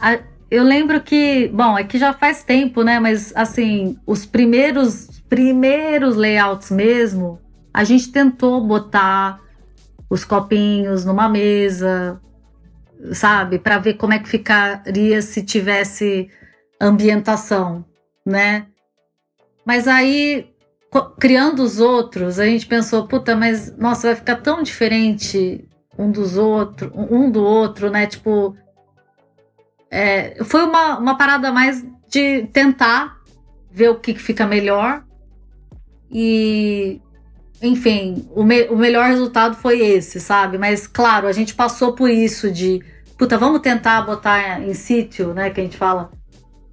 a- eu lembro que, bom, é que já faz tempo, né, mas assim, os primeiros, primeiros layouts mesmo, a gente tentou botar os copinhos numa mesa, sabe, para ver como é que ficaria se tivesse ambientação, né? Mas aí, criando os outros, a gente pensou, puta, mas nossa, vai ficar tão diferente um dos outros, um do outro, né? Tipo, é, foi uma, uma parada mais de tentar ver o que fica melhor e enfim, o, me- o melhor resultado foi esse, sabe? Mas claro, a gente passou por isso de puta, vamos tentar botar em sítio, né? Que a gente fala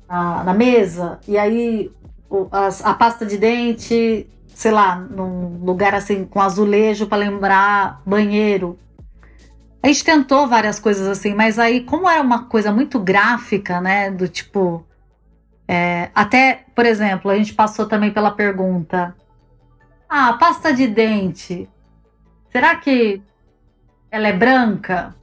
na, na mesa, e aí o- as- a pasta de dente, sei lá, num lugar assim com azulejo para lembrar banheiro. A gente tentou várias coisas assim, mas aí, como era uma coisa muito gráfica, né? Do tipo. é, até, por exemplo, a gente passou também pela pergunta: Ah, pasta de dente, será que ela é branca?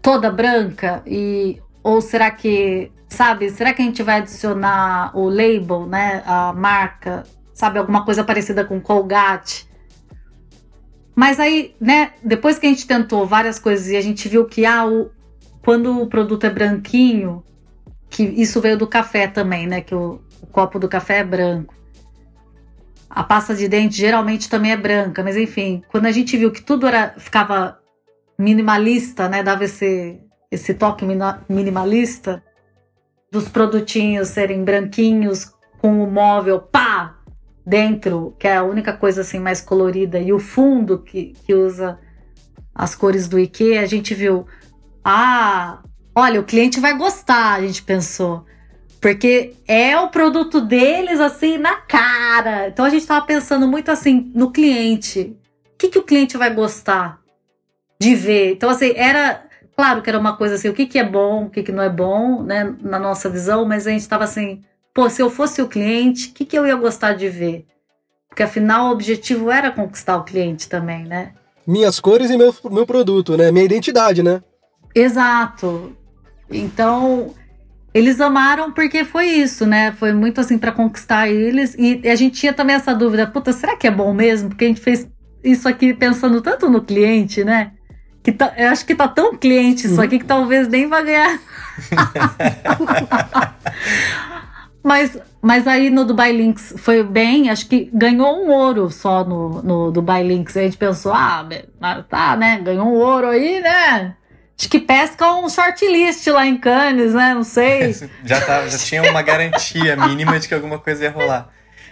Toda branca? E, ou será que sabe? Será que a gente vai adicionar o label, né? A marca, sabe? Alguma coisa parecida com Colgate. Mas aí, né? Depois que a gente tentou várias coisas e a gente viu que ah, o, quando o produto é branquinho, que isso veio do café também, né? Que o, o copo do café é branco. A pasta de dente geralmente também é branca, mas enfim, quando a gente viu que tudo era ficava minimalista, né, dava esse, esse toque minimalista, dos produtinhos serem branquinhos com o móvel pá dentro, que é a única coisa assim mais colorida, e o fundo que, que usa as cores do IKEA, a gente viu, ah, olha, o cliente vai gostar, a gente pensou. Porque é o produto deles, assim, na cara. Então a gente estava pensando muito assim no cliente. O que, que o cliente vai gostar de ver? Então, assim, era. Claro que era uma coisa assim, o que, que é bom, o que, que não é bom, né? Na nossa visão, mas a gente estava assim, pô, se eu fosse o cliente, o que, que eu ia gostar de ver? Porque afinal o objetivo era conquistar o cliente também, né? Minhas cores e meu, meu produto, né? Minha identidade, né? Exato. Então, eles amaram porque foi isso, né? Foi muito assim para conquistar eles. E a gente tinha também essa dúvida: puta, será que é bom mesmo? Porque a gente fez isso aqui pensando tanto no cliente, né? Que tá, eu acho que tá tão cliente isso aqui que talvez nem vai ganhar. mas, mas aí no Dubai Links foi bem, acho que ganhou um ouro só no, no Dubai Links. A gente pensou, ah, tá, né? Ganhou um ouro aí, né? Acho que pesca um shortlist lá em Cannes, né? Não sei. já, tá, já tinha uma garantia mínima de que alguma coisa ia rolar.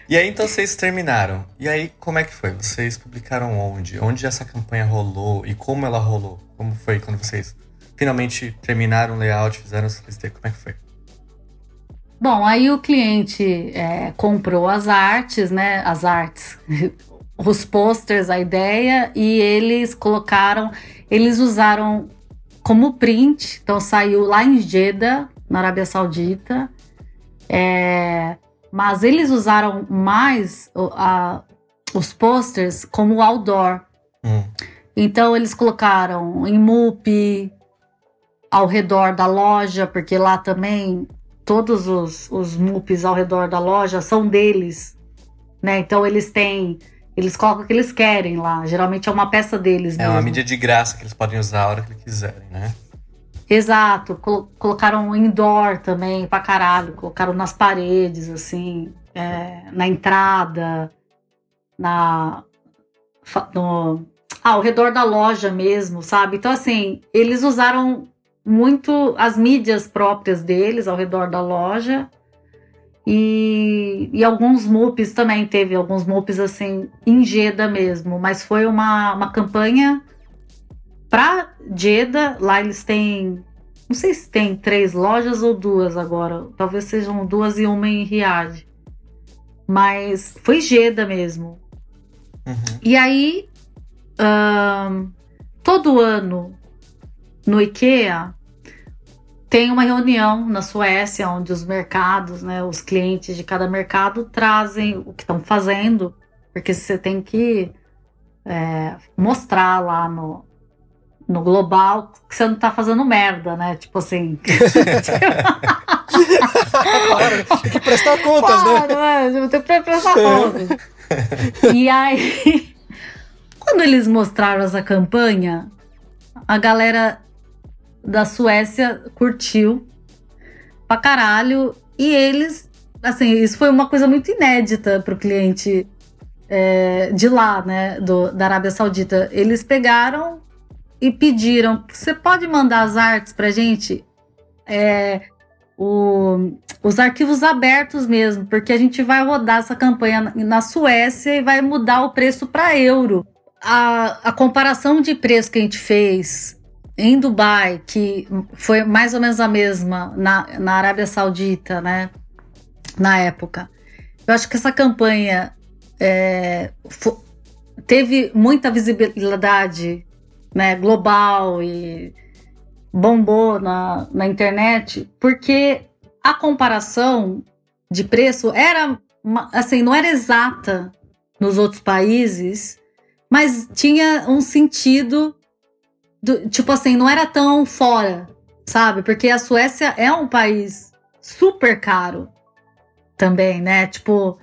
E aí então vocês terminaram. E aí como é que foi? Vocês publicaram onde? Onde essa campanha rolou e como ela rolou? Como foi quando vocês finalmente terminaram o layout, fizeram o 3D? Como é que foi? Bom, aí o cliente é, comprou as artes, né? As artes, os posters, a ideia, e eles colocaram, eles usaram como print, então saiu lá em Jeddah, na Arábia Saudita. É, mas eles usaram mais a, os posters como outdoor. Hum. Então eles colocaram em MUP, ao redor da loja, porque lá também todos os, os MUPs ao redor da loja são deles. Né? Então eles têm eles colocam o que eles querem lá. Geralmente é uma peça deles é mesmo. É uma mídia de graça que eles podem usar a hora que quiserem, né? Exato. Col colocaram indoor também, pra caralho. Colocaram nas paredes, assim, é, na entrada, na. No, ah, ao redor da loja mesmo, sabe? Então, assim, eles usaram muito as mídias próprias deles ao redor da loja e, e alguns MUPs também teve, alguns MUPs assim, em Jeddah mesmo, mas foi uma, uma campanha para Jeddah. Lá eles têm, não sei se tem três lojas ou duas agora, talvez sejam duas e uma em Riad. Mas foi Jeddah mesmo. Uhum. E aí, um, todo ano no IKEA tem uma reunião na Suécia onde os mercados, né, os clientes de cada mercado trazem o que estão fazendo, porque você tem que é, mostrar lá no, no global que você não está fazendo merda, né? Tipo assim. claro, tem que prestar contas, claro, né? É, tem que prestar contas. e aí, quando eles mostraram essa campanha, a galera da Suécia curtiu pra caralho. E eles, assim, isso foi uma coisa muito inédita pro cliente é, de lá, né, do, da Arábia Saudita. Eles pegaram e pediram: você pode mandar as artes pra gente? É, o, os arquivos abertos mesmo, porque a gente vai rodar essa campanha na Suécia e vai mudar o preço para euro. A, a comparação de preço que a gente fez em Dubai, que foi mais ou menos a mesma na, na Arábia Saudita, né? Na época. Eu acho que essa campanha é, teve muita visibilidade né, global e bombou na, na internet, porque a comparação de preço era assim, não era exata nos outros países, mas tinha um sentido do, tipo assim, não era tão fora, sabe? Porque a Suécia é um país super caro também, né? Tipo,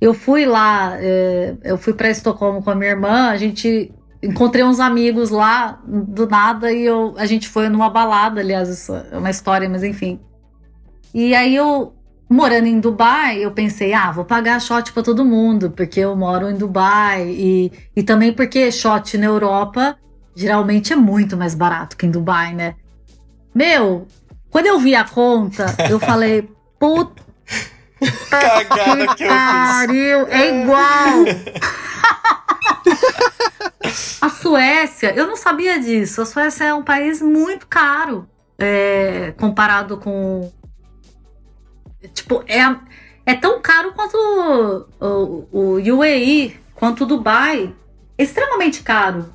eu fui lá, é, eu fui para Estocolmo com a minha irmã, a gente encontrei uns amigos lá do nada e eu, a gente foi numa balada, aliás, isso é uma história, mas enfim. E aí eu morando em Dubai, eu pensei, ah, vou pagar shot para todo mundo, porque eu moro em Dubai e, e também porque shot na Europa geralmente é muito mais barato que em Dubai, né? Meu, quando eu vi a conta, eu falei, puta Cagada que eu pariu, é igual. a Suécia, eu não sabia disso. A Suécia é um país muito caro é, comparado com. Tipo, é, é tão caro quanto o, o, o UAE, quanto o Dubai. extremamente caro.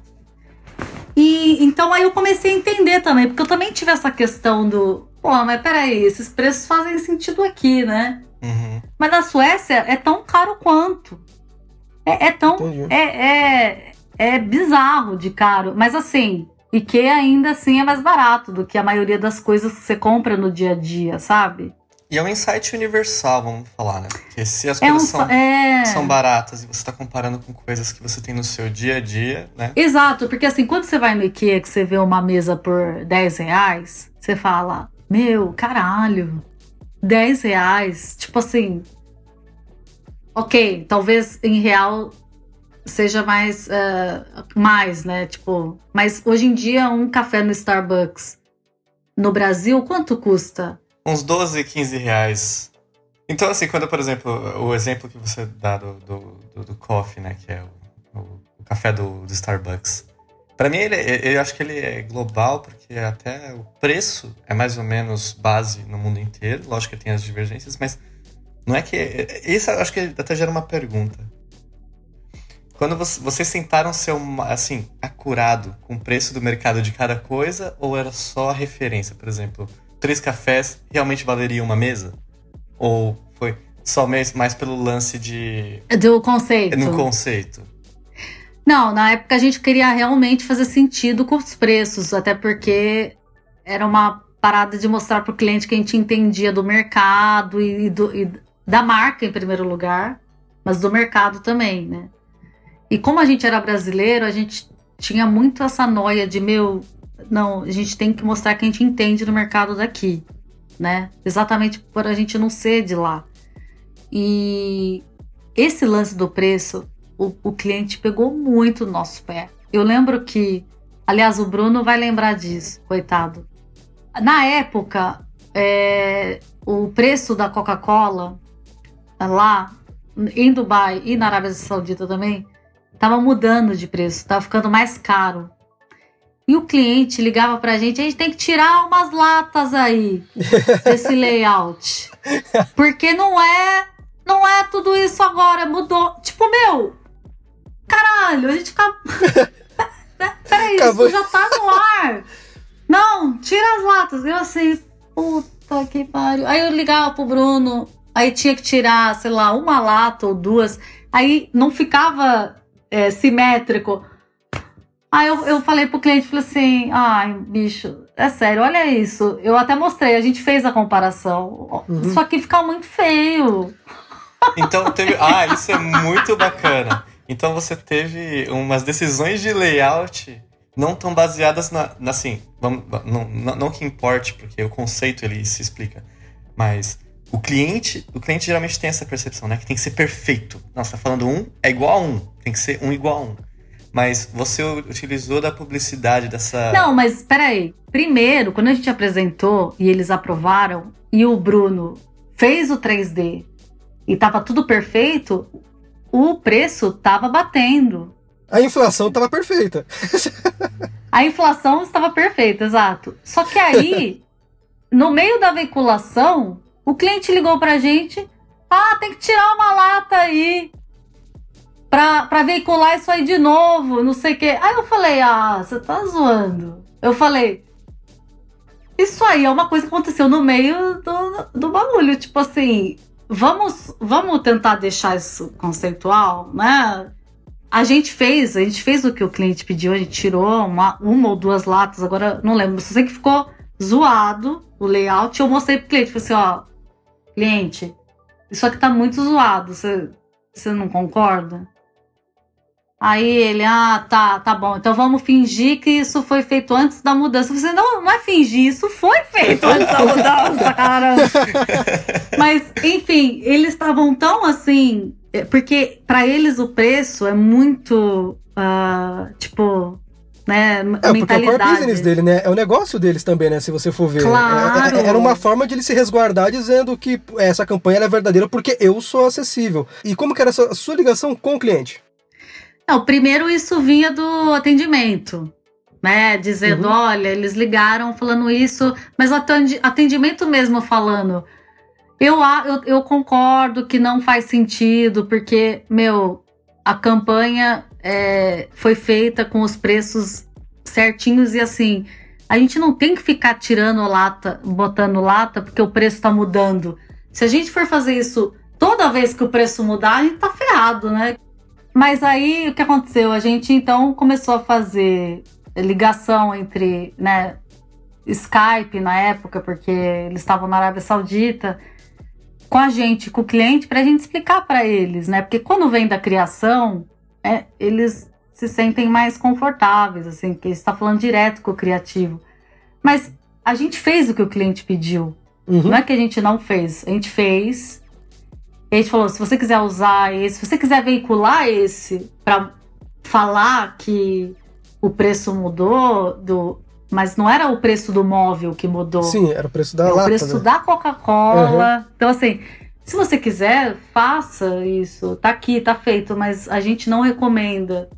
E então aí eu comecei a entender também, porque eu também tive essa questão do. Pô, mas peraí, esses preços fazem sentido aqui, né? Uhum. Mas na Suécia é tão caro quanto. É, é tão. É, é, é bizarro de caro. Mas assim, IKEA ainda assim é mais barato do que a maioria das coisas que você compra no dia a dia, sabe? E é um insight universal, vamos falar, né? Porque se as é coisas um, são, é... são baratas e você está comparando com coisas que você tem no seu dia a dia, né? Exato, porque assim, quando você vai no IKEA que você vê uma mesa por 10 reais, você fala, meu, caralho, 10 reais. Tipo assim. Ok, talvez em real seja mais. Uh, mais, né? Tipo. Mas hoje em dia, um café no Starbucks no Brasil, quanto custa? Uns 12, 15 reais. Então, assim, quando, por exemplo, o exemplo que você dá do, do, do, do coffee, né? Que é o, o, o café do, do Starbucks. Para mim, ele, eu acho que ele é global, porque até o preço é mais ou menos base no mundo inteiro. Lógico que tem as divergências, mas não é que. Isso acho que até gera uma pergunta. Quando vocês tentaram ser uma, assim, acurado com o preço do mercado de cada coisa, ou era só a referência? Por exemplo, três cafés realmente valeriam uma mesa? Ou foi só mais pelo lance de. Do conceito. No conceito. Não, na época a gente queria realmente fazer sentido com os preços, até porque era uma parada de mostrar para o cliente que a gente entendia do mercado e, do, e da marca em primeiro lugar, mas do mercado também, né? E como a gente era brasileiro, a gente tinha muito essa noia de meu, não, a gente tem que mostrar que a gente entende do mercado daqui, né? Exatamente por a gente não ser de lá. E esse lance do preço o, o cliente pegou muito o nosso pé. Eu lembro que, aliás, o Bruno vai lembrar disso, coitado. Na época, é, o preço da Coca-Cola lá em Dubai e na Arábia Saudita também estava mudando de preço, estava ficando mais caro. E o cliente ligava para a gente, a gente tem que tirar umas latas aí desse layout. Porque não é, não é tudo isso agora, mudou. Tipo, meu, Caralho, a gente acabou. Peraí, acabou. isso já tá no ar. Não, tira as latas. Eu assim, puta que pariu. Aí eu ligava pro Bruno, aí tinha que tirar, sei lá, uma lata ou duas. Aí não ficava é, simétrico. Aí eu, eu falei pro cliente, falei assim, ai, bicho, é sério, olha isso. Eu até mostrei, a gente fez a comparação. Uhum. Isso aqui fica muito feio. Então teve. Ah, isso é muito bacana. Então você teve umas decisões de layout não tão baseadas na, na assim, vamos, não, não, não, que importe, porque o conceito ele se explica, mas o cliente, o cliente geralmente tem essa percepção, né, que tem que ser perfeito. Não, você tá falando um é igual a um, tem que ser um igual a um. Mas você utilizou da publicidade dessa. Não, mas peraí. Primeiro, quando a gente apresentou e eles aprovaram, e o Bruno fez o 3D e tava tudo perfeito, o preço estava batendo. A inflação estava perfeita. a inflação estava perfeita, exato. Só que aí, no meio da veiculação, o cliente ligou pra gente: ah, tem que tirar uma lata aí pra, veicular isso aí de novo, não sei o quê. Aí eu falei: ah, você tá zoando. Eu falei: isso aí é uma coisa que aconteceu no meio do, do bagulho. Tipo assim, vamos, vamos tentar deixar isso conceitual, né? A gente fez, a gente fez o que o cliente pediu, a gente tirou uma, uma ou duas latas, agora não lembro, só sei que ficou zoado o layout. Eu mostrei pro cliente, falei assim, ó, cliente, isso aqui tá muito zoado, você, você não concorda? Aí ele, ah, tá, tá bom. Então vamos fingir que isso foi feito antes da mudança. Você não, não é fingir, isso foi feito antes da mudança, cara. Mas, enfim, eles estavam tão assim, é, porque para eles o preço é muito, uh, tipo, né, é, porque é o core business dele, né? É o negócio deles também, né? Se você for ver. Claro. É, é, era uma forma de ele se resguardar dizendo que essa campanha é verdadeira porque eu sou acessível. E como que era a sua ligação com o cliente? Não, primeiro isso vinha do atendimento, né? Dizendo, uhum. olha, eles ligaram falando isso, mas atendimento mesmo falando. Eu, eu, eu concordo que não faz sentido, porque, meu, a campanha é, foi feita com os preços certinhos e assim. A gente não tem que ficar tirando lata, botando lata, porque o preço está mudando. Se a gente for fazer isso toda vez que o preço mudar, a gente tá ferrado, né? Mas aí o que aconteceu? A gente então começou a fazer ligação entre, né, Skype na época, porque eles estavam na Arábia Saudita, com a gente, com o cliente, para a gente explicar para eles, né? Porque quando vem da criação, é, eles se sentem mais confortáveis, assim, porque está falando direto com o criativo. Mas a gente fez o que o cliente pediu. Uhum. Não é que a gente não fez, a gente fez e a gente falou: se você quiser usar esse, se você quiser veicular esse para falar que o preço mudou, do, mas não era o preço do móvel que mudou. Sim, era o preço da é lata, o preço né? da Coca-Cola. Uhum. Então, assim, se você quiser, faça isso. Tá aqui, tá feito, mas a gente não recomenda.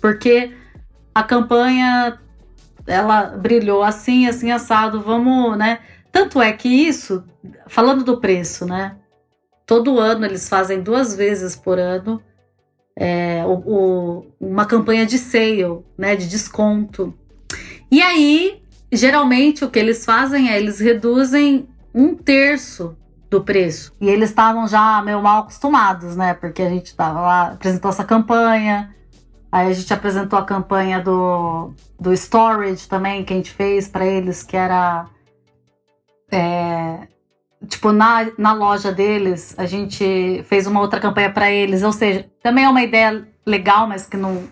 Porque a campanha ela brilhou assim, assim, assado. Vamos, né? Tanto é que isso, falando do preço, né? Todo ano eles fazem duas vezes por ano é, o, o, uma campanha de sale, né, de desconto. E aí, geralmente, o que eles fazem é eles reduzem um terço do preço. E eles estavam já meio mal acostumados, né? Porque a gente estava lá, apresentou essa campanha, aí a gente apresentou a campanha do, do storage também, que a gente fez para eles, que era é, tipo, na, na loja deles, a gente fez uma outra campanha para eles. Ou seja, também é uma ideia legal, mas que não,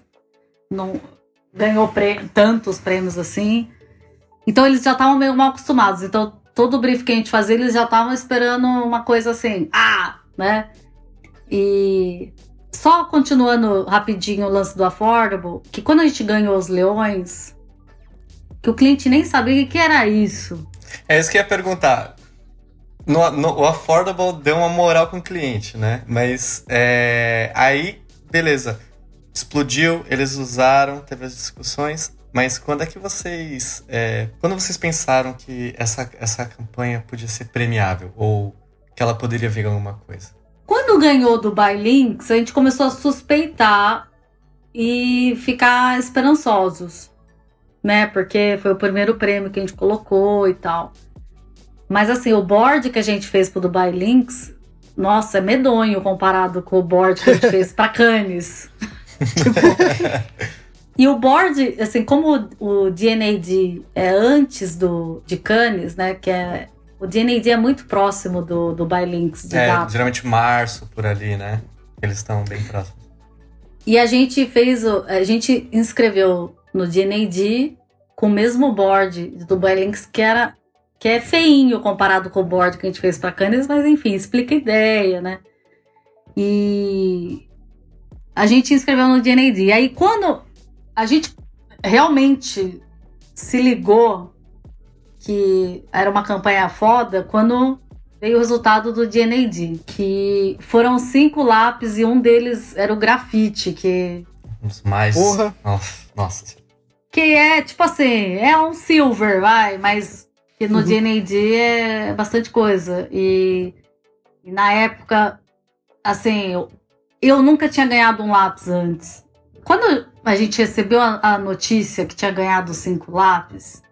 não ganhou prê tantos prêmios assim. Então eles já estavam meio mal acostumados. Então todo brief que a gente fazia, eles já estavam esperando uma coisa assim, ah, né? E só continuando rapidinho o lance do Affordable, que quando a gente ganhou os leões, que o cliente nem sabia o que era isso. É isso que eu ia perguntar no, no, o Affordable deu uma moral com o cliente, né? Mas é, aí, beleza. Explodiu, eles usaram, teve as discussões. Mas quando é que vocês. É, quando vocês pensaram que essa, essa campanha podia ser premiável? Ou que ela poderia vir alguma coisa? Quando ganhou do Buy Links, a gente começou a suspeitar e ficar esperançosos, né? Porque foi o primeiro prêmio que a gente colocou e tal. Mas assim, o board que a gente fez pro Dubai Links, nossa, é medonho comparado com o board que a gente fez para Cannes. tipo, e o board, assim, como o DNAD é antes do, de Cannes, né, que é o DNAD é muito próximo do, do Links de é, data. geralmente março por ali, né? Eles estão bem próximos. E a gente fez, o, a gente inscreveu no DNAD com o mesmo board do Dubai Links que era que é feinho comparado com o board que a gente fez para Cannes, mas enfim, explica a ideia, né? E a gente inscreveu no DNAD. Aí quando a gente realmente se ligou que era uma campanha foda, quando veio o resultado do DNAD, que foram cinco lápis e um deles era o grafite, que os mais Porra. Nossa. Que é tipo assim, é um silver, vai, mas que no uhum. DND é bastante coisa. E, e, na época, assim, eu, eu nunca tinha ganhado um lápis antes. Quando a gente recebeu a, a notícia que tinha ganhado cinco lápis,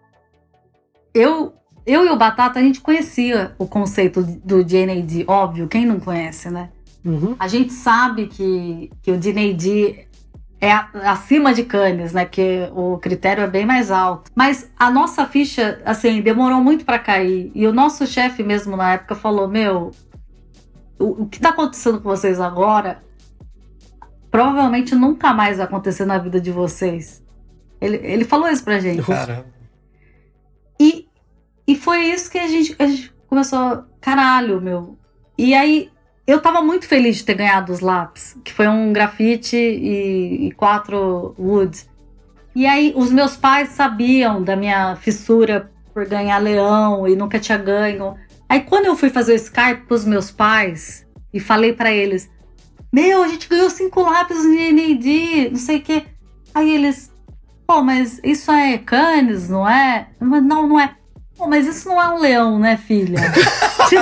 eu, eu e o Batata, a gente conhecia o conceito do DNAD, óbvio, quem não conhece, né? Uhum. A gente sabe que, que o DNAD é acima de Cannes, né? Que o critério é bem mais alto. Mas a nossa ficha, assim, demorou muito para cair. E o nosso chefe mesmo na época falou: Meu, o, o que tá acontecendo com vocês agora? provavelmente nunca mais vai acontecer na vida de vocês. Ele, ele falou isso pra gente. Caramba. E, e foi isso que a gente, a gente começou, caralho, meu. E aí eu tava muito feliz de ter ganhado os lápis, que foi um grafite e, e quatro woods. E aí os meus pais sabiam da minha fissura por ganhar leão e nunca tinha ganho. Aí quando eu fui fazer o Skype pros meus pais e falei para eles, meu, a gente ganhou cinco lápis no NAD, não sei o quê. Aí eles, pô, mas isso é canes, não é? Não, não é. Pô, mas isso não é um leão, né, filha? tipo.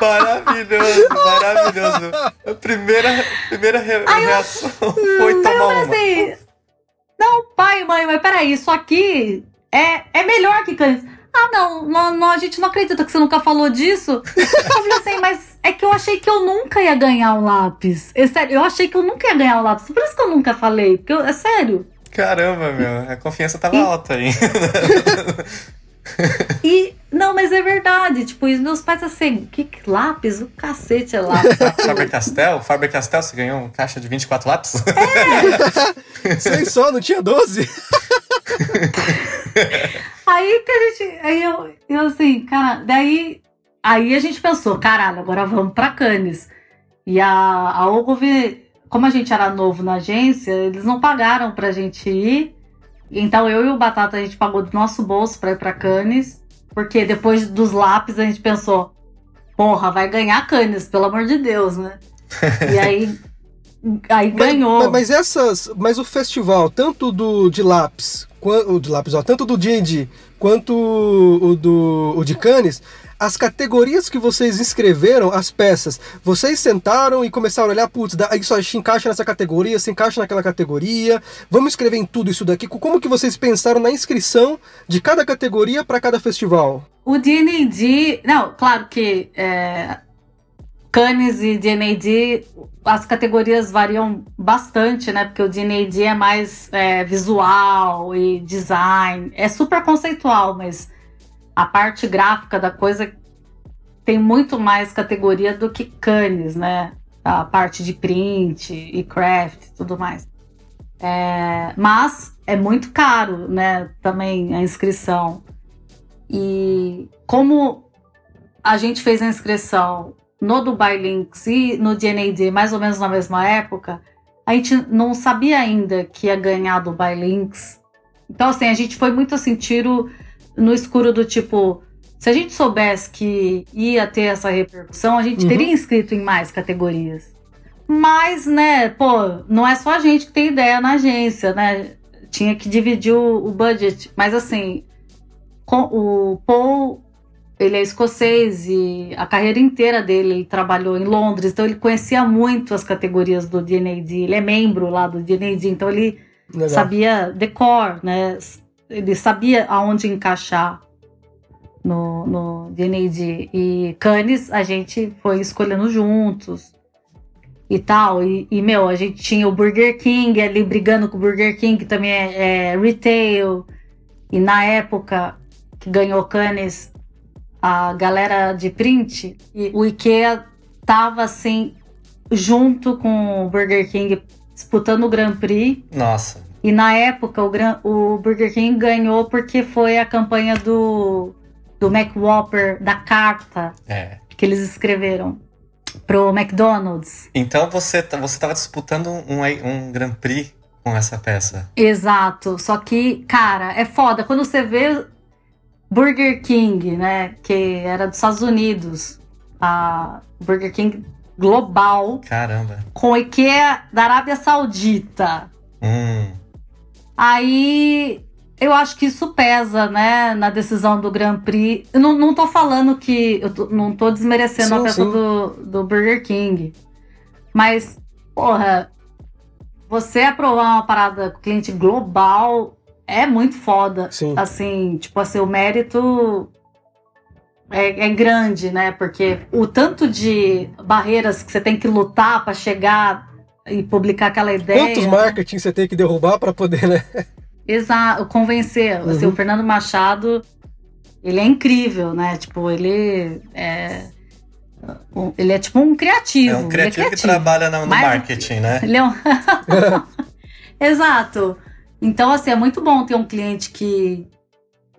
Maravilhoso, maravilhoso. A primeira, primeira re Aí eu- reação foi Aí eu tomar falei uma. assim, não, pai, mãe, mas peraí, isso aqui é, é melhor que canis. Ah, não, não, não, a gente não acredita que você nunca falou disso. Eu falei assim, mas é que eu achei que eu nunca ia ganhar um lápis. É sério, eu achei que eu nunca ia ganhar um lápis. Por isso que eu nunca falei. Porque eu- é sério. Caramba, meu, a confiança tava E- alta aí. E, não, mas é verdade. Tipo, e os meus pais assim, que, que lápis? O cacete é lápis. Faber Castell? Faber Castell, você ganhou uma caixa de 24 lápis? Seis só, não tinha 12? Aí que a gente. Aí eu, eu assim, cara, daí. Aí a gente pensou, caralho, agora vamos pra Cannes. E a, a Ogilvy, como a gente era novo na agência, eles não pagaram pra gente ir. Então eu e o Batata a gente pagou do nosso bolso pra ir pra Cannes. Porque depois dos lápis a gente pensou, porra, vai ganhar Cannes, pelo amor de Deus, né? E aí. Aí ganhou. Mas, mas essas. Mas o festival, tanto do de lápis, o de lápis, ó, tanto do D&D quanto o do o de Cannes, as categorias que vocês inscreveram, as peças, vocês sentaram e começaram a olhar, putz, isso se encaixa nessa categoria, se encaixa naquela categoria, vamos escrever em tudo isso daqui. Como que vocês pensaram na inscrição de cada categoria para cada festival? O D&D, não, claro que é, Cannes e D&D, as categorias variam bastante, né? Porque o D&D é mais é, visual e design, é super conceitual, mas a parte gráfica da coisa tem muito mais categoria do que Cannes, né? A parte de print e craft e tudo mais. É, mas é muito caro, né? Também a inscrição. E como a gente fez a inscrição no Dubai Links e no DNAD mais ou menos na mesma época, a gente não sabia ainda que ia ganhar Dubai Links. Então, assim, a gente foi muito assim, tiro no escuro do tipo. Se a gente soubesse que ia ter essa repercussão, a gente Uhum. teria inscrito em mais categorias. Mas, né, pô, não é só a gente que tem ideia na agência, né? Tinha que dividir o, o budget. Mas, assim, com- o Paul, ele é escocês e a carreira inteira dele ele trabalhou em Londres, então ele conhecia muito as categorias do DNAD. Ele é membro lá do DNAD, então ele Legal. sabia decor, né? Ele sabia aonde encaixar no, no DNAD. E Cannes a gente foi escolhendo juntos e tal. E, e, meu, a gente tinha o Burger King ali brigando com o Burger King, que também é, é retail. E na época que ganhou Cannes, a galera de print, e o IKEA tava assim, junto com o Burger King, disputando o Grand Prix. Nossa. E na época o, Gran- o Burger King ganhou porque foi a campanha do, do Mac Whopper, da carta É. que eles escreveram pro McDonald's. Então você, tá- você tava disputando um, um Grand Prix com essa peça. Exato. Só que, cara, é foda. Quando você vê Burger King, né? Que era dos Estados Unidos, a Burger King global, Caramba. com IKEA da Arábia Saudita. Hum. Aí eu acho que isso pesa, né, na decisão do Grand Prix. Eu não, não tô falando que. Eu tô- não tô desmerecendo a Sim, peça sim. do, do Burger King. Mas, porra, você aprovar uma parada com cliente global é muito foda. Sim. Assim, tipo assim, o mérito é, é grande, né? Porque o tanto de barreiras que você tem que lutar pra chegar e publicar aquela ideia. Quantos marketing você tem que derrubar para poder, né? Exato, convencer. Assim, Uhum. o Fernando Machado, ele é incrível, né? Tipo, ele é. Ele é tipo um criativo. É um criativo, é que criativo. trabalha no, no Mas- marketing, né? Ele é um... Exato. Então, assim, é muito bom ter um cliente que,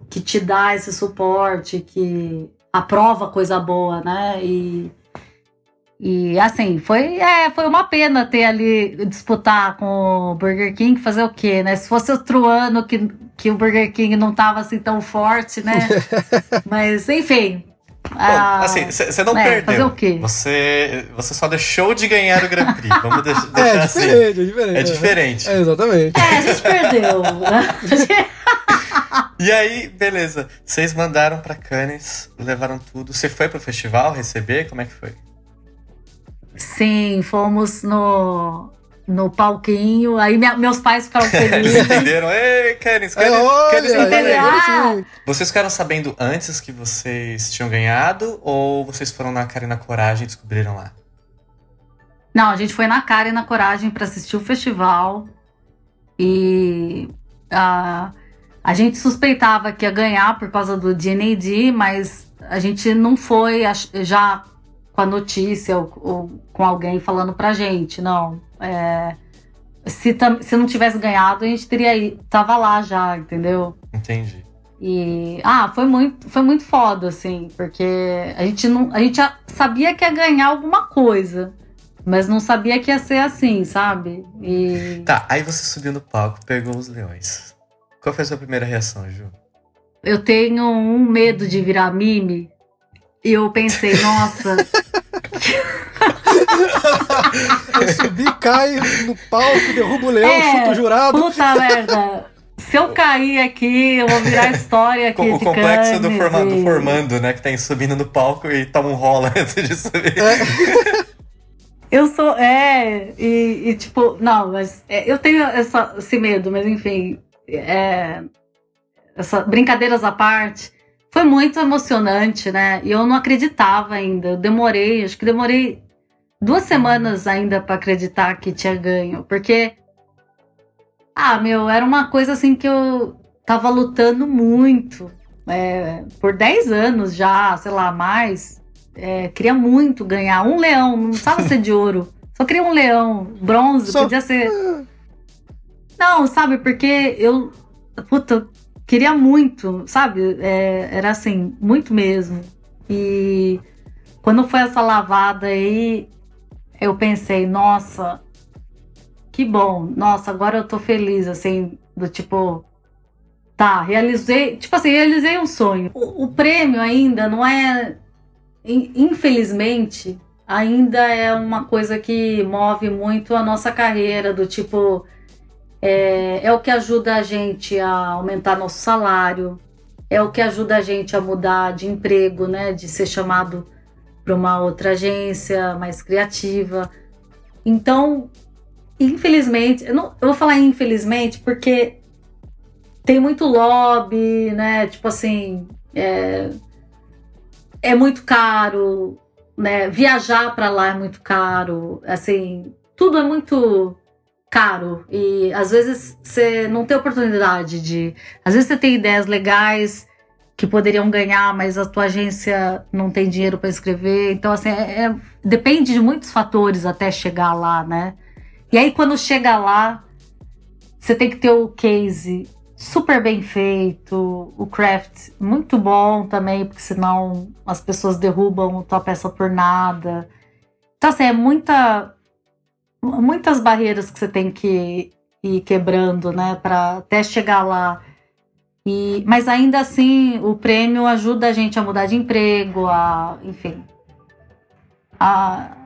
que te dá esse suporte, que aprova coisa boa, né? E, e assim, foi, é, foi uma pena ter ali disputar com o Burger King, fazer o quê, né? Se fosse outro ano que, que o Burger King não tava assim tão forte, né? Mas, enfim. Bom, ah, assim, você não é, perdeu. fazer o quê? Você, você só deixou de ganhar o Grand Prix. Vamos deix- deixar É assim. é diferente. É diferente. É, exatamente. É, a gente perdeu. E aí, beleza. Vocês mandaram pra Cannes, levaram tudo. Você foi pro festival receber? Como é que foi? Sim, fomos no, no palquinho. Aí minha- meus pais ficaram Eles felizes. entenderam? Ei, valendo. Ah! sim. Vocês ficaram sabendo antes que vocês tinham ganhado? Ou vocês foram na cara e na coragem e descobriram lá? Não, a gente foi na cara e na coragem para assistir o festival. E a, a gente suspeitava que ia ganhar por causa do DNAD, mas a gente não foi já com a notícia ou, ou com alguém falando pra gente, não. É, se, se não tivesse ganhado, a gente teria ido, tava lá já, entendeu? Entendi. E ah, foi muito, foi muito foda, assim, porque a gente não. A gente sabia que ia ganhar alguma coisa, mas não sabia que ia ser assim, sabe? E Tá, aí você subiu no palco, pegou os leões. Qual foi a sua primeira reação, Ju? eu tenho um medo de virar mime. E eu pensei, nossa, Eu subi, cai no palco, derrubo o leão, É, chuto o jurado. puta merda. Se eu cair aqui, eu vou virar história aqui O de complexo do, forma- do e- formando, né? Que tá subindo no palco e toma um rola antes de subir. Eu sou, é, e, e, tipo, não, mas é, eu tenho essa, esse medo, mas enfim, é, essa, brincadeiras à parte, foi muito emocionante, né? E eu não acreditava ainda, eu demorei, acho que demorei duas semanas ainda para acreditar que tinha ganho, porque, ah, meu, era uma coisa assim que eu tava lutando muito, é, por 10 anos já, sei lá, mais, é, queria muito ganhar um leão, não precisava ser de ouro. Só queria um leão, bronze, Só- podia ser. Não, sabe, porque eu. Puta, queria muito, sabe? É, era assim, muito mesmo. E quando foi essa lavada aí, eu pensei, nossa, que bom, nossa, agora eu tô feliz, assim, do tipo. Tá, realizei. Tipo assim, realizei um sonho. O, o prêmio ainda não é in- infelizmente, ainda é uma coisa que move muito a nossa carreira, do tipo, é, é o que ajuda a gente a aumentar nosso salário, é o que ajuda a gente a mudar de emprego, né? De ser chamado para uma outra agência mais criativa. Então, infelizmente, eu, não, eu vou falar infelizmente porque tem muito lobby, né? Tipo assim, é, é muito caro, né? Viajar para lá é muito caro, assim, tudo é muito caro e às vezes você não tem oportunidade de, às vezes você tem ideias legais que poderiam ganhar, mas a tua agência não tem dinheiro para escrever, então assim, é- é- depende de muitos fatores até chegar lá, né? E aí quando chega lá, você tem que ter o case super bem feito, o craft muito bom também, porque senão as pessoas derrubam a tua peça por nada. Então, assim, é muita, muitas barreiras que você tem que ir quebrando, né, para até chegar lá. E, mas ainda assim, o prêmio ajuda a gente a mudar de emprego, a, enfim, a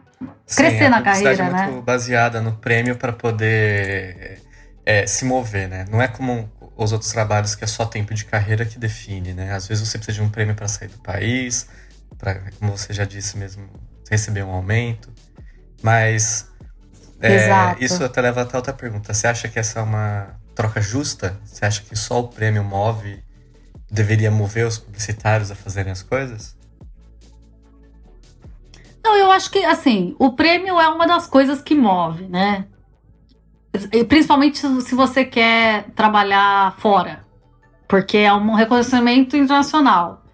Crescer a na carreira, é muito baseada no prêmio para poder é, se mover, né? Não é como os outros trabalhos que é só tempo de carreira que define, né? Às vezes você precisa de um prêmio para sair do país, para, como você já disse mesmo, receber um aumento. Mas é, isso até leva até outra pergunta. Você acha que essa é uma troca justa? Você acha que só o prêmio move, deveria mover os publicitários a fazerem as coisas? Não, eu acho que, assim, o prêmio é uma das coisas que move, né? Principalmente se você quer trabalhar fora, porque é um reconhecimento internacional.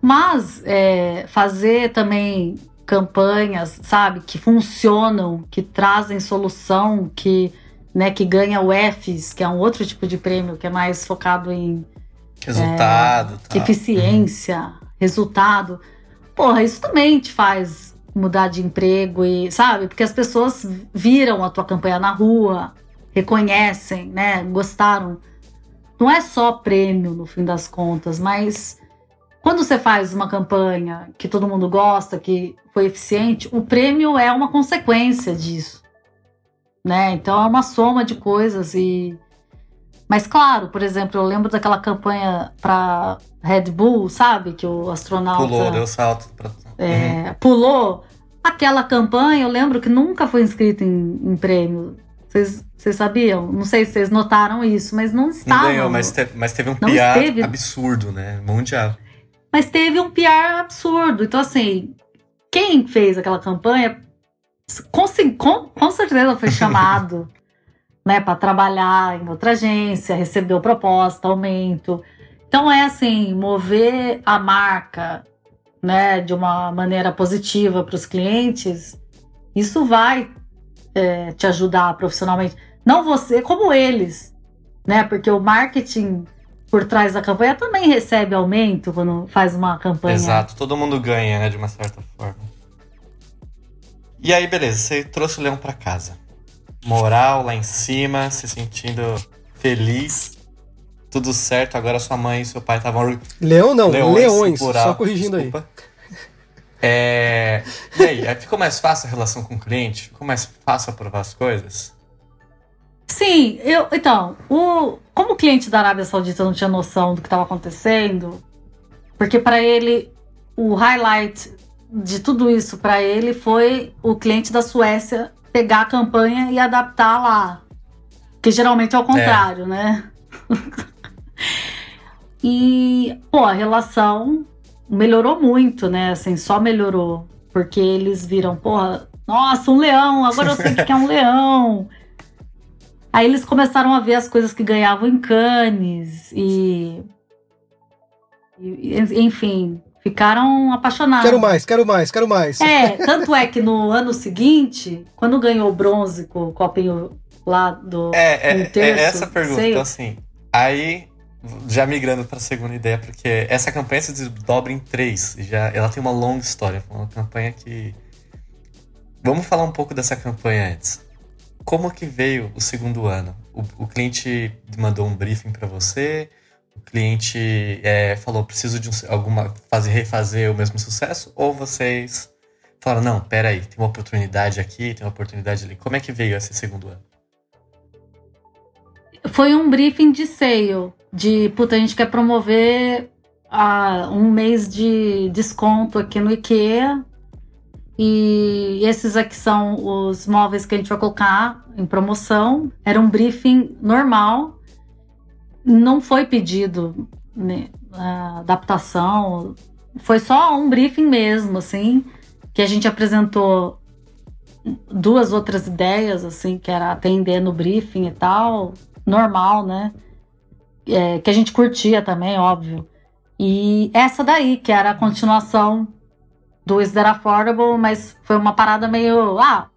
Mas é, fazer também campanhas, sabe, que funcionam, que trazem solução, que, né, que ganha o EFES, que é um outro tipo de prêmio que é mais focado em resultado, é, eficiência, uhum. resultado. Porra, isso também te faz mudar de emprego e, sabe? Porque as pessoas viram a tua campanha na rua, reconhecem, né? Gostaram. Não é só prêmio no fim das contas, mas quando você faz uma campanha que todo mundo gosta, que foi eficiente, o prêmio é uma consequência disso. Né? Então é uma soma de coisas e mas claro, por exemplo, eu lembro daquela campanha para Red Bull, sabe, que o astronauta pulou, deu salto pra... é, uhum. pulou. Aquela campanha, eu lembro que nunca foi inscrita em, em prêmio. Vocês, sabiam? Não sei se vocês notaram isso, mas não estava. Não ganhou, mas, te, mas teve um PR absurdo, né? Mundial. Mas teve um PR absurdo. Então, assim, quem fez aquela campanha com, com, com certeza foi chamado né, para trabalhar em outra agência, recebeu proposta, aumento. Então, é assim, mover a marca né, de uma maneira positiva para os clientes, isso vai é, te ajudar profissionalmente. Não você, como eles, né? Porque o marketing por trás da campanha também recebe aumento quando faz uma campanha. Exato, todo mundo ganha, né, de uma certa forma. E aí, beleza, você trouxe o leão para casa. Moral lá em cima, se sentindo feliz. Tudo certo, agora sua mãe e seu pai estavam. Leão não, leões, leões só corrigindo desculpa. aí. É... E aí, ficou mais fácil a relação com o cliente? Ficou mais fácil aprovar as coisas? Sim, eu, então, o, como o cliente da Arábia Saudita não tinha noção do que estava acontecendo, porque para ele o highlight de tudo isso para ele foi o cliente da Suécia pegar a campanha e adaptar lá, que geralmente é o contrário, é. né? e pô, a relação melhorou muito, né? Assim, só melhorou. Porque eles viram, porra, nossa, um leão, agora eu sei que é um leão. Aí eles começaram a ver as coisas que ganhavam em Cannes e, e, enfim, ficaram apaixonados. Quero mais, quero mais, quero mais. É, tanto é que no ano seguinte, quando ganhou o bronze com o copinho lá do É, é, um terço, é essa pergunta, sei. então assim, aí já migrando para a segunda ideia, porque essa campanha se desdobra em três. Já, ela tem uma longa história. Uma campanha que. Vamos falar um pouco dessa campanha antes. Como que veio o segundo ano? O, o cliente mandou um briefing para você? Cliente é, falou preciso de um, alguma fazer refazer o mesmo sucesso? Ou vocês falaram não, peraí, tem uma oportunidade aqui, tem uma oportunidade ali. Como é que veio esse segundo ano? Foi um briefing de sale de puta, a gente quer promover a, um mês de desconto aqui no IKEA. E esses aqui são os móveis que a gente vai colocar em promoção. Era um briefing normal. Não foi pedido né, adaptação. Foi só um briefing mesmo, assim, que a gente apresentou duas outras ideias, assim, que era atender no briefing e tal, normal, né? é, que a gente curtia também, óbvio. E essa daí, que era a continuação do Is That Affordable, mas foi uma parada meio, ah,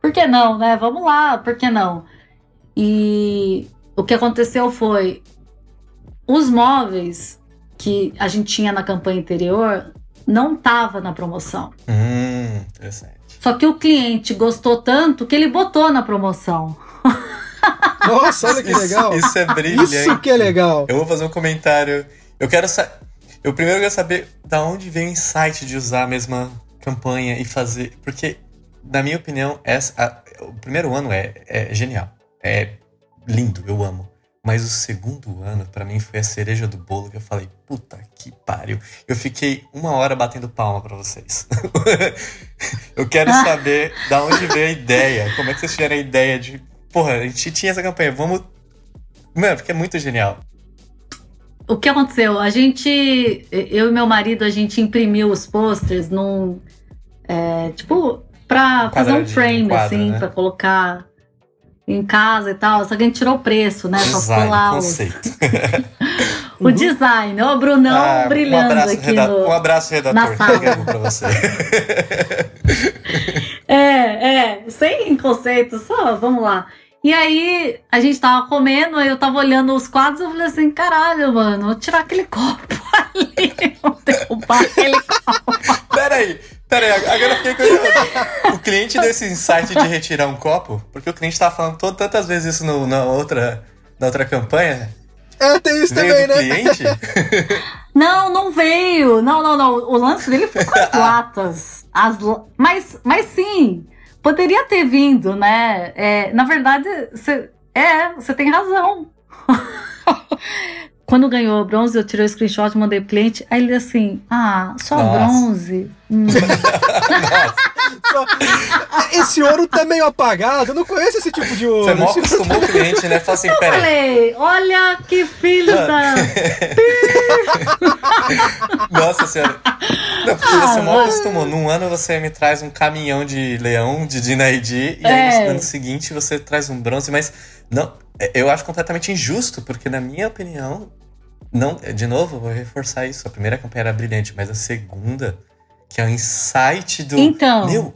por que não, né? Vamos lá, por que não? E o que aconteceu foi os móveis que a gente tinha na campanha anterior não tava na promoção. Hum, interessante. Só que o cliente gostou tanto que ele botou na promoção. Nossa, olha que legal. Isso, isso é brilhante. Isso que é legal. Eu vou fazer um comentário. Eu quero saber. Eu primeiro quero saber da onde vem o insight de usar a mesma campanha e fazer. Porque, na minha opinião, essa, a, o primeiro ano é, é genial. É lindo, eu amo. Mas o segundo ano, para mim, foi a cereja do bolo que eu falei, puta que pariu. Eu fiquei uma hora batendo palma para vocês. eu quero saber da onde veio a ideia. Como é que vocês tiveram a ideia de porra, a gente tinha essa campanha, vamos. Mano, porque é muito genial. O que aconteceu? A gente, eu e meu marido, a gente imprimiu os posters num. É, tipo, pra fazer um frame, quadro, assim, né? pra colocar. Em casa e tal. Só que a gente tirou o preço, né? Só ficou Design, lá os- conceito. o design. Ó, o Brunão Ah, brilhando um abraço, aqui reda- no. Um abraço, redator. na sala. Pra você. É, é, sem conceito, só, vamos lá. E aí, a gente tava comendo, aí eu tava olhando os quadros, eu falei assim, caralho, mano, vou tirar aquele copo ali, vou derrubar aquele copo. Peraí, peraí, agora eu fiquei curioso. O cliente deu esse insight de retirar um copo, porque o cliente tava falando todo- tantas vezes isso no- na, outra, na outra campanha. É, tem isso Veio também, do né? cliente? Não, não veio, não, não, não, o lance dele foi com as latas, as, mas, mas sim, poderia ter vindo, né, é, na verdade, é, você tem razão. Quando ganhou o bronze, eu tirei o screenshot e mandei pro cliente. Aí ele assim: Ah, só Nossa. bronze? Hum. Só- Esse ouro tá meio apagado, eu não conheço esse tipo de ouro. Você mal Esse- acostumou o cliente, né? Fala assim, Eu peraí. falei: Olha que filho da. Nossa senhora. Não, porque Ah, você mal mas- acostumou. Num ano você me traz um caminhão de leão, de Dinaid, e aí É. no ano seguinte você traz um bronze, mas não, é, eu acho completamente injusto, porque na minha opinião, não, de novo, vou reforçar isso. A primeira campanha era brilhante, mas a segunda, que é o insight do. Então. Meu,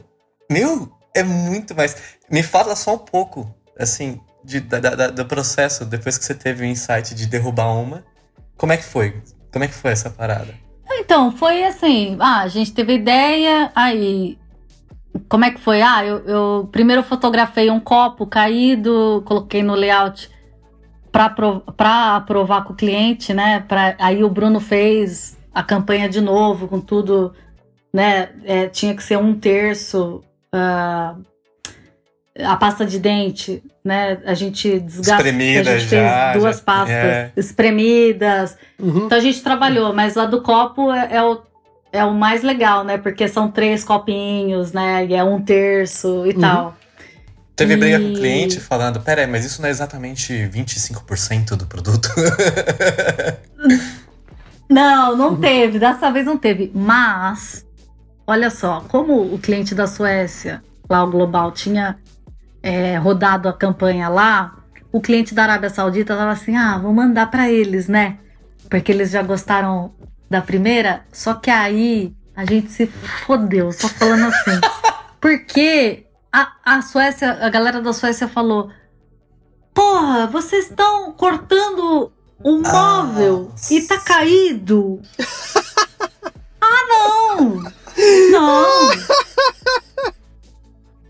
meu, é muito mais. Me fala só um pouco, assim, de, da- da- do processo, depois que você teve o insight de derrubar uma. Como é que foi? Como é que foi essa parada? Então, foi assim: ah, a gente teve ideia, aí. Como é que foi? Ah, eu, eu primeiro fotografei um copo caído, coloquei no layout para aprovar com o cliente, né? Pra, aí o Bruno fez a campanha de novo, com tudo, né? é, tinha que ser um terço. ah, a pasta de dente, né? A gente desgastou. A Espremida gente já, fez duas já- pastas é. espremidas. Uhum. Então a gente trabalhou, mas a do copo é, é o, é o mais legal, né? Porque são três copinhos, né? E é um terço e Uhum. tal. Teve briga com E- o cliente falando, pera aí, mas isso não é exatamente 25% do produto. Não, não teve. Dessa vez não teve. Mas, olha só, como o cliente da Suécia, lá o Global, tinha é, rodado a campanha lá, o cliente da Arábia Saudita tava assim: ah, vou mandar pra eles, né? Porque eles já gostaram da primeira. Só que aí a gente se fodeu, só falando assim. Porque a, a Suécia, a galera da Suécia falou: Porra, vocês estão cortando o Ah, móvel nossa. e tá caído. ah, não! Não!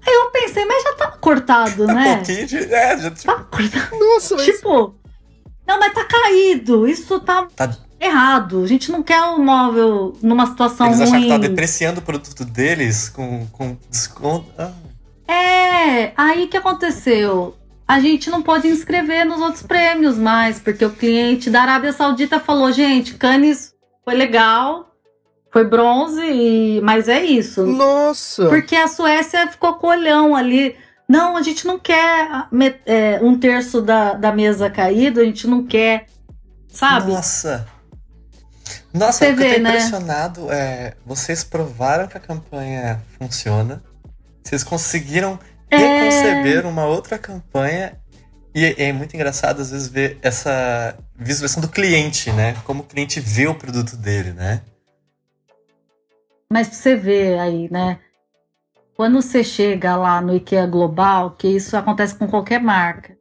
Aí eu pensei, mas já tava cortado, Um né? pouquinho de. É, já, Tava cortado. Nossa, mas. Tipo, não, mas tá caído. Isso tá, Tá- errado. A gente não quer o móvel numa situação eles acharam ruim. que tava depreciando o produto deles com, com desconto. Ah, É, aí que aconteceu? A gente não pode inscrever nos outros prêmios mais, porque o cliente da Arábia Saudita falou, gente, Cannes foi legal, foi bronze, e- mas é isso. Nossa! Porque a Suécia ficou com o olhão ali. Não, a gente não quer ah, é, um terço da, da mesa caído, a gente não quer, sabe? Nossa! Nossa, Você eu vê, tô né? impressionado é. Vocês provaram que a campanha funciona. Vocês conseguiram É. reconceber uma outra campanha. E é, é muito engraçado, às vezes, ver essa visualização do cliente, né? Como o cliente vê o produto dele, né? Mas pra você ver aí, né? Quando você chega lá no IKEA Global, que isso acontece com qualquer marca.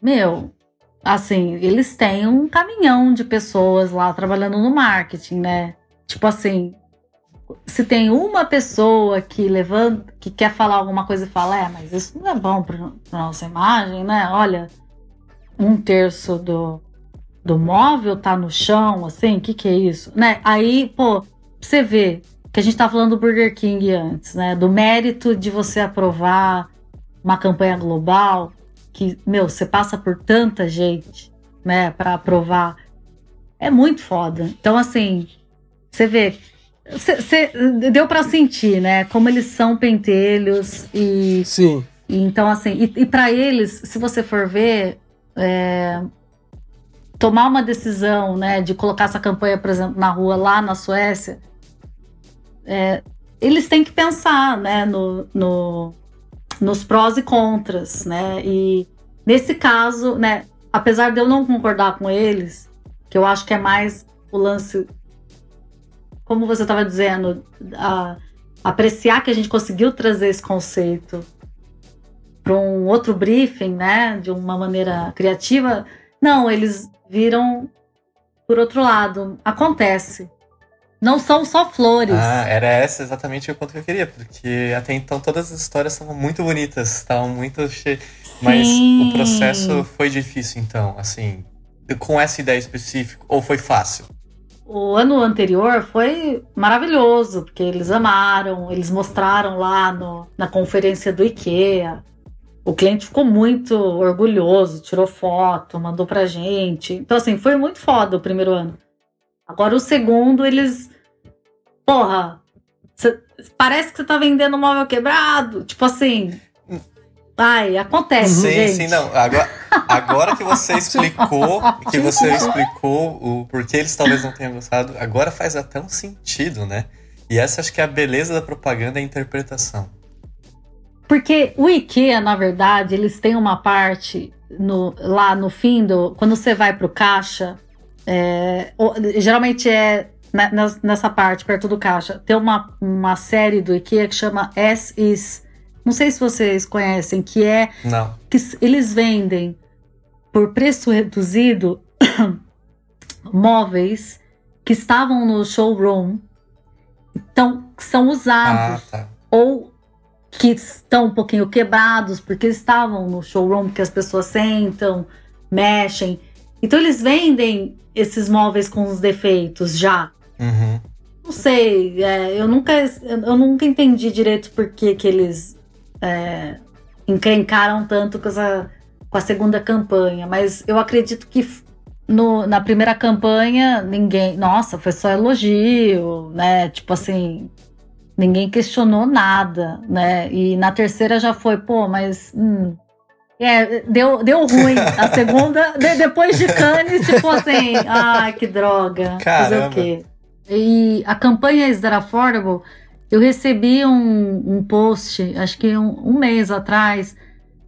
Meu, assim, eles têm um caminhão de pessoas lá trabalhando no marketing, né? Tipo assim, se tem uma pessoa que levanta, que quer falar alguma coisa e fala, é, mas isso não é bom para nossa imagem, né? Olha, um terço do, do móvel tá no chão, assim, o que que é isso? Né? Aí, pô, você vê que a gente tá falando do Burger King antes, né? Do mérito de você aprovar uma campanha global que, meu, você passa por tanta gente, né, para aprovar. É muito foda. Então, assim, você vê. Cê, cê- deu para sentir, né? Como eles são pentelhos e Sim. e então, assim, e, e para eles, se você for ver, é, tomar uma decisão, né, de colocar essa campanha, por exemplo, na rua lá na Suécia, é, eles têm que pensar, né, no, no, nos prós e contras, né? E nesse caso, né, apesar de eu não concordar com eles, que eu acho que é mais o lance, como você estava dizendo, a, apreciar que a gente conseguiu trazer esse conceito para um outro briefing, né, de uma maneira criativa. Não, eles viram por outro lado. Acontece. Não são só flores. Ah, era esse exatamente o ponto que eu queria, porque até então todas as histórias estavam muito bonitas, estavam muito cheias. Mas o processo foi difícil, então, assim, com essa ideia específica, ou foi fácil? O ano anterior foi maravilhoso, porque eles amaram, eles mostraram lá no, na conferência do IKEA. O cliente ficou muito orgulhoso, tirou foto, mandou pra gente. Então, assim, foi muito foda o primeiro ano. Agora o segundo, eles. Porra, cê, parece que você tá vendendo um móvel quebrado. Tipo assim. Ai, acontece, sim, gente. Sim, não. Agora, agora que você explicou, que você explicou o porquê eles talvez não tenham gostado, agora faz até um sentido, né? E essa acho que é a beleza da propaganda, é a interpretação. Porque o IKEA, na verdade, eles têm uma parte no, lá no fim do. Quando você vai pro caixa, é, geralmente é nessa parte, perto do caixa, tem uma, uma série do IKEA que chama As Is não sei se vocês conhecem, que é Não. que eles vendem por preço reduzido móveis que estavam no showroom, então são usados ah, tá. ou que estão um pouquinho quebrados porque estavam no showroom que as pessoas sentam, mexem. Então eles vendem esses móveis com os defeitos já. Uhum. Não sei, é, eu nunca eu nunca entendi direito por que, que eles é, encrencaram tanto com, essa, com a segunda campanha, mas eu acredito que no, na primeira campanha ninguém, nossa, foi só elogio, né? Tipo assim, ninguém questionou nada, né? E na terceira já foi, pô, mas hum, é, deu, deu ruim. A segunda, de, depois de Cannes, tipo assim, ai, que droga. Caramba. Fazer o quê? E a campanha Is That Affordable eu recebi um, um post, acho que um, um, mês atrás,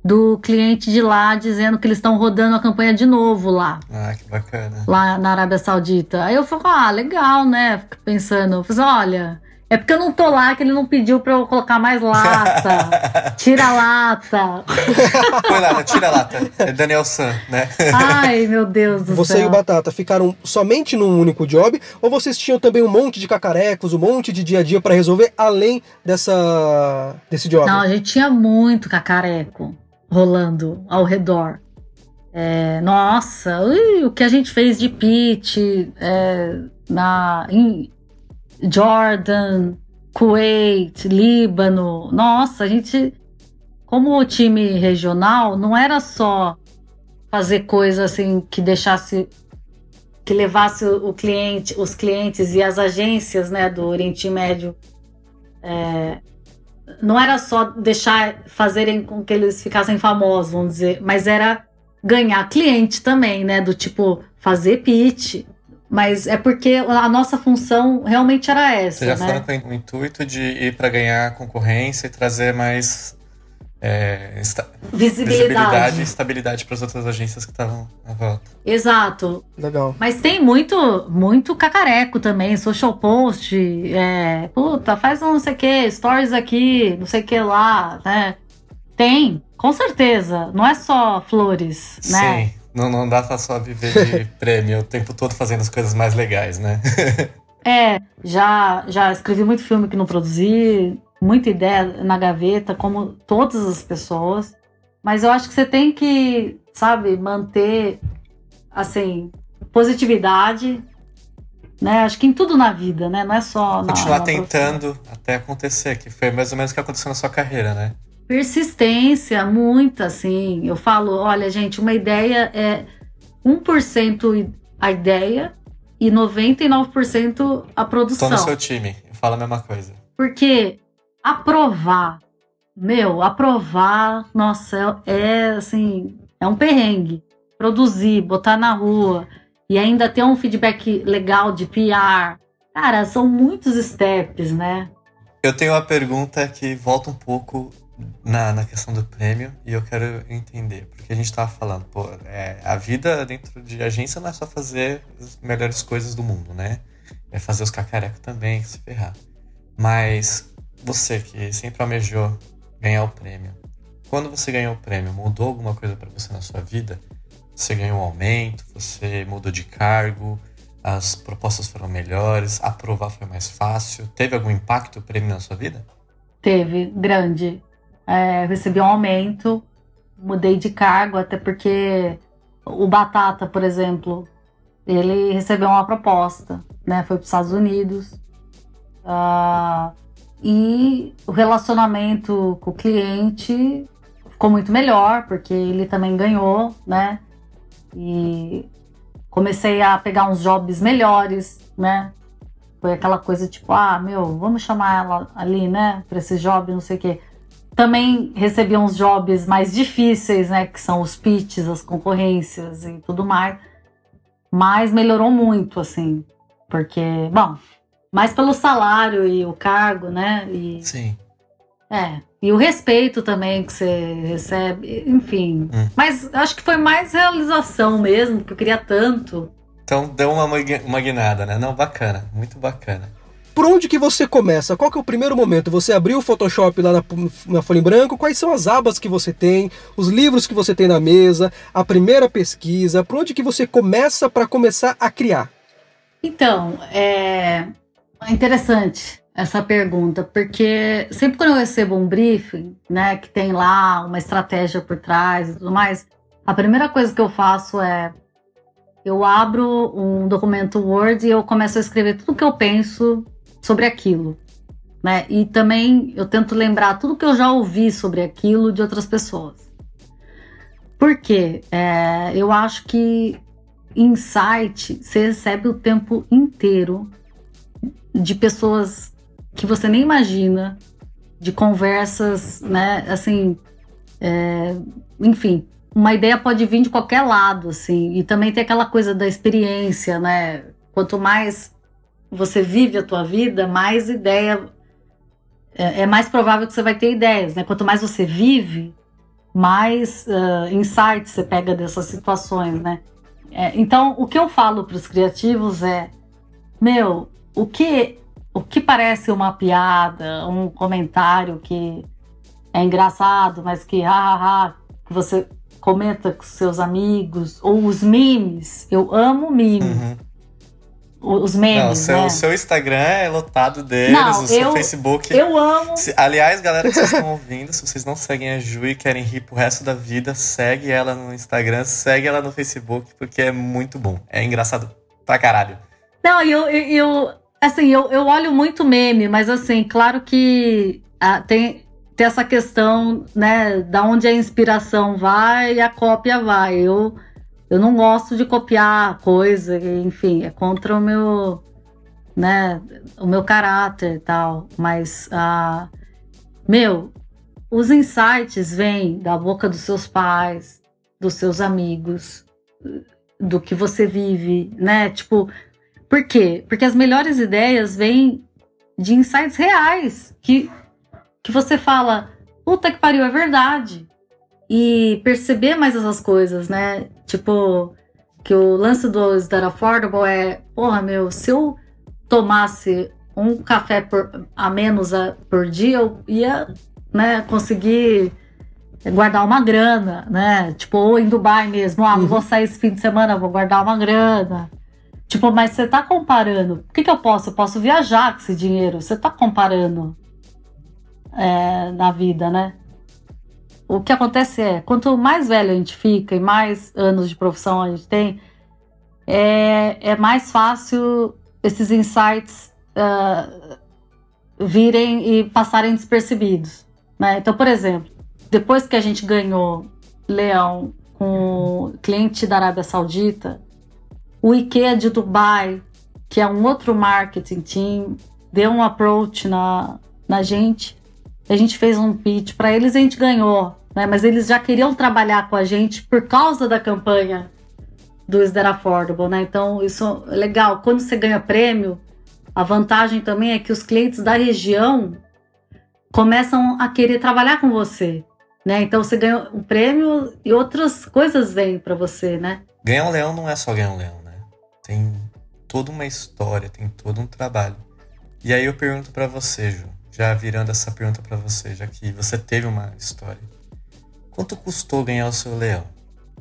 do cliente de lá dizendo que eles estão rodando a campanha de novo lá. Ah, que bacana. Lá na Arábia Saudita. Aí eu falei, ah, legal, né? Fico pensando, eu falei, olha, é porque eu não tô lá que ele não pediu pra eu colocar mais lata. tira a lata. Põe lata, tira a lata. É Daniel San, né? Ai, meu Deus do Você céu. e o Batata ficaram somente num único job ou vocês tinham também um monte de cacarecos, um monte de dia a dia para resolver além dessa desse job? Não, a gente tinha muito cacareco rolando ao redor. É, nossa, ui, o que a gente fez de pitch é, na, em, Jordan, Kuwait, Líbano. Nossa, a gente, como time regional, não era só fazer coisa assim que deixasse que levasse o cliente, os clientes e as agências, né, do Oriente Médio, é, não era só deixar fazerem com que eles ficassem famosos, vamos dizer, mas era ganhar cliente também, né, do tipo fazer pitch, mas é porque a nossa função realmente era essa. Vocês já né? foram com o intuito de ir para ganhar concorrência e trazer mais é, visibilidade. visibilidade e estabilidade para as outras agências que estavam à volta. Exato. Legal. Mas tem muito, muito cacareco também, social post, é, puta, faz um não sei o que, stories aqui, não sei o que lá, né? Tem, com certeza. Não é só flores, né? Sim. Não, não dá pra só viver de prêmio o tempo todo fazendo as coisas mais legais, né? é, já, já escrevi muito filme que não produzi, muita ideia na gaveta, como todas as pessoas. Mas eu acho que você tem que, sabe, manter, assim, positividade, né? Acho que em tudo na vida, né? Não é só Continuar na, na tentando até acontecer, que foi mais ou menos o que aconteceu na sua carreira, né? Persistência, muita, assim. Eu falo, olha, gente, uma ideia é 1% a ideia e 99% a produção. Tô no seu time, eu falo a mesma coisa. Porque aprovar, meu, aprovar, nossa, é, é assim, é um perrengue. Produzir, botar na rua e ainda ter um feedback legal de PR. Cara, são muitos steps, né? Eu tenho uma pergunta que volta um pouco na, na questão do prêmio e eu quero entender, porque a gente tava falando, pô, é, a vida dentro de agência não é só fazer as melhores coisas do mundo, né? É fazer os cacarecos também, se ferrar. Mas você que sempre almejou ganhar o prêmio, quando você ganhou o prêmio, mudou alguma coisa para você na sua vida? Você ganhou um aumento, você mudou de cargo, as propostas foram melhores, aprovar foi mais fácil. Teve algum impacto o prêmio na sua vida? Teve, grande. É, recebi um aumento, mudei de cargo, até porque o Batata, por exemplo, ele recebeu uma proposta, né? Foi para os Estados Unidos. Uh, e o relacionamento com o cliente ficou muito melhor, porque ele também ganhou, né? E comecei a pegar uns jobs melhores, né? Foi aquela coisa tipo, ah, meu, vamos chamar ela ali, né? Para esse job, não sei o quê. Também recebi uns jobs mais difíceis, né? Que são os pitches, as concorrências e tudo mais. Mas melhorou muito, assim. Porque, bom, mais pelo salário e o cargo, né? E, Sim. É. E o respeito também que você recebe, enfim. Hum. Mas acho que foi mais realização mesmo, que eu queria tanto. Então deu uma, uma guinada, né? Não, bacana, muito bacana. Por onde que você começa? Qual que é o primeiro momento? Você abriu o Photoshop lá na, na folha em branco? Quais são as abas que você tem? Os livros que você tem na mesa? A primeira pesquisa? Por onde que você começa para começar a criar? Então, é interessante essa pergunta, porque sempre quando eu recebo um briefing, né, que tem lá uma estratégia por trás e tudo mais, a primeira coisa que eu faço é eu abro um documento Word e eu começo a escrever tudo que eu penso sobre aquilo, né? E também eu tento lembrar tudo que eu já ouvi sobre aquilo de outras pessoas. Por quê? É, eu acho que insight você recebe o tempo inteiro de pessoas que você nem imagina, de conversas, né? Assim, é, enfim, uma ideia pode vir de qualquer lado, assim, e também tem aquela coisa da experiência, né? Quanto mais você vive a tua vida, mais ideia é, é mais provável que você vai ter ideias, né? Quanto mais você vive, mais uh, insights você pega dessas situações, né? É, então, o que eu falo para os criativos é, meu, o que o que parece uma piada, um comentário que é engraçado, mas que hahaha, que você comenta com seus amigos, ou os memes, eu amo meme. Uhum. Os memes, Não, o seu, né? seu Instagram é lotado deles, Não, o seu eu- Facebook. Eu amo. Se- aliás, galera que vocês estão ouvindo, se vocês não seguem a Ju e querem rir pro resto da vida, segue ela no Instagram, segue ela no Facebook, porque é muito bom. É engraçado pra caralho. Não, eu, eu, eu- assim, eu, eu olho muito meme, mas assim, claro que ah, tem, tem essa questão, né, da onde a inspiração vai e a cópia vai. Eu, eu não gosto de copiar coisa, enfim, é contra o meu, né, o meu caráter e tal, mas, ah, meu, os insights vêm da boca dos seus pais, dos seus amigos, do que você vive, né, tipo, por quê? Porque as melhores ideias vêm de insights reais, que, que você fala, puta que pariu, é verdade. E perceber mais essas coisas, né? Tipo, que o lance do Star Affordable é, porra, meu, se eu tomasse um café por- a menos a- por dia, eu ia né, conseguir guardar uma grana, né? Tipo, ou em Dubai mesmo, ah, não vou sair esse fim de semana, vou guardar uma grana. Tipo, mas você tá comparando. O que, que eu posso? Eu posso viajar com esse dinheiro. Você tá comparando é, na vida, né? O que acontece é, quanto mais velho a gente fica e mais anos de profissão a gente tem, é, é mais fácil esses insights ah, virem e passarem despercebidos. Né? Então, por exemplo, depois que a gente ganhou Leão com cliente da Arábia Saudita, o IKEA de Dubai, que é um outro marketing team, deu um approach na, na gente. A gente fez um pitch para eles e a gente ganhou, né? Mas eles já queriam trabalhar com a gente por causa da campanha do Is That Affordable, né? Então isso é legal. Quando você ganha prêmio, a vantagem também é que os clientes da região começam a querer trabalhar com você, né? Então você ganha um prêmio e outras coisas vêm para você, né? Ganhar um leão não é só ganhar um leão, né? Tem toda uma história, tem todo um trabalho. E aí eu pergunto para você, Ju, já virando essa pergunta para você, já que você teve uma história. Quanto custou ganhar o seu leão?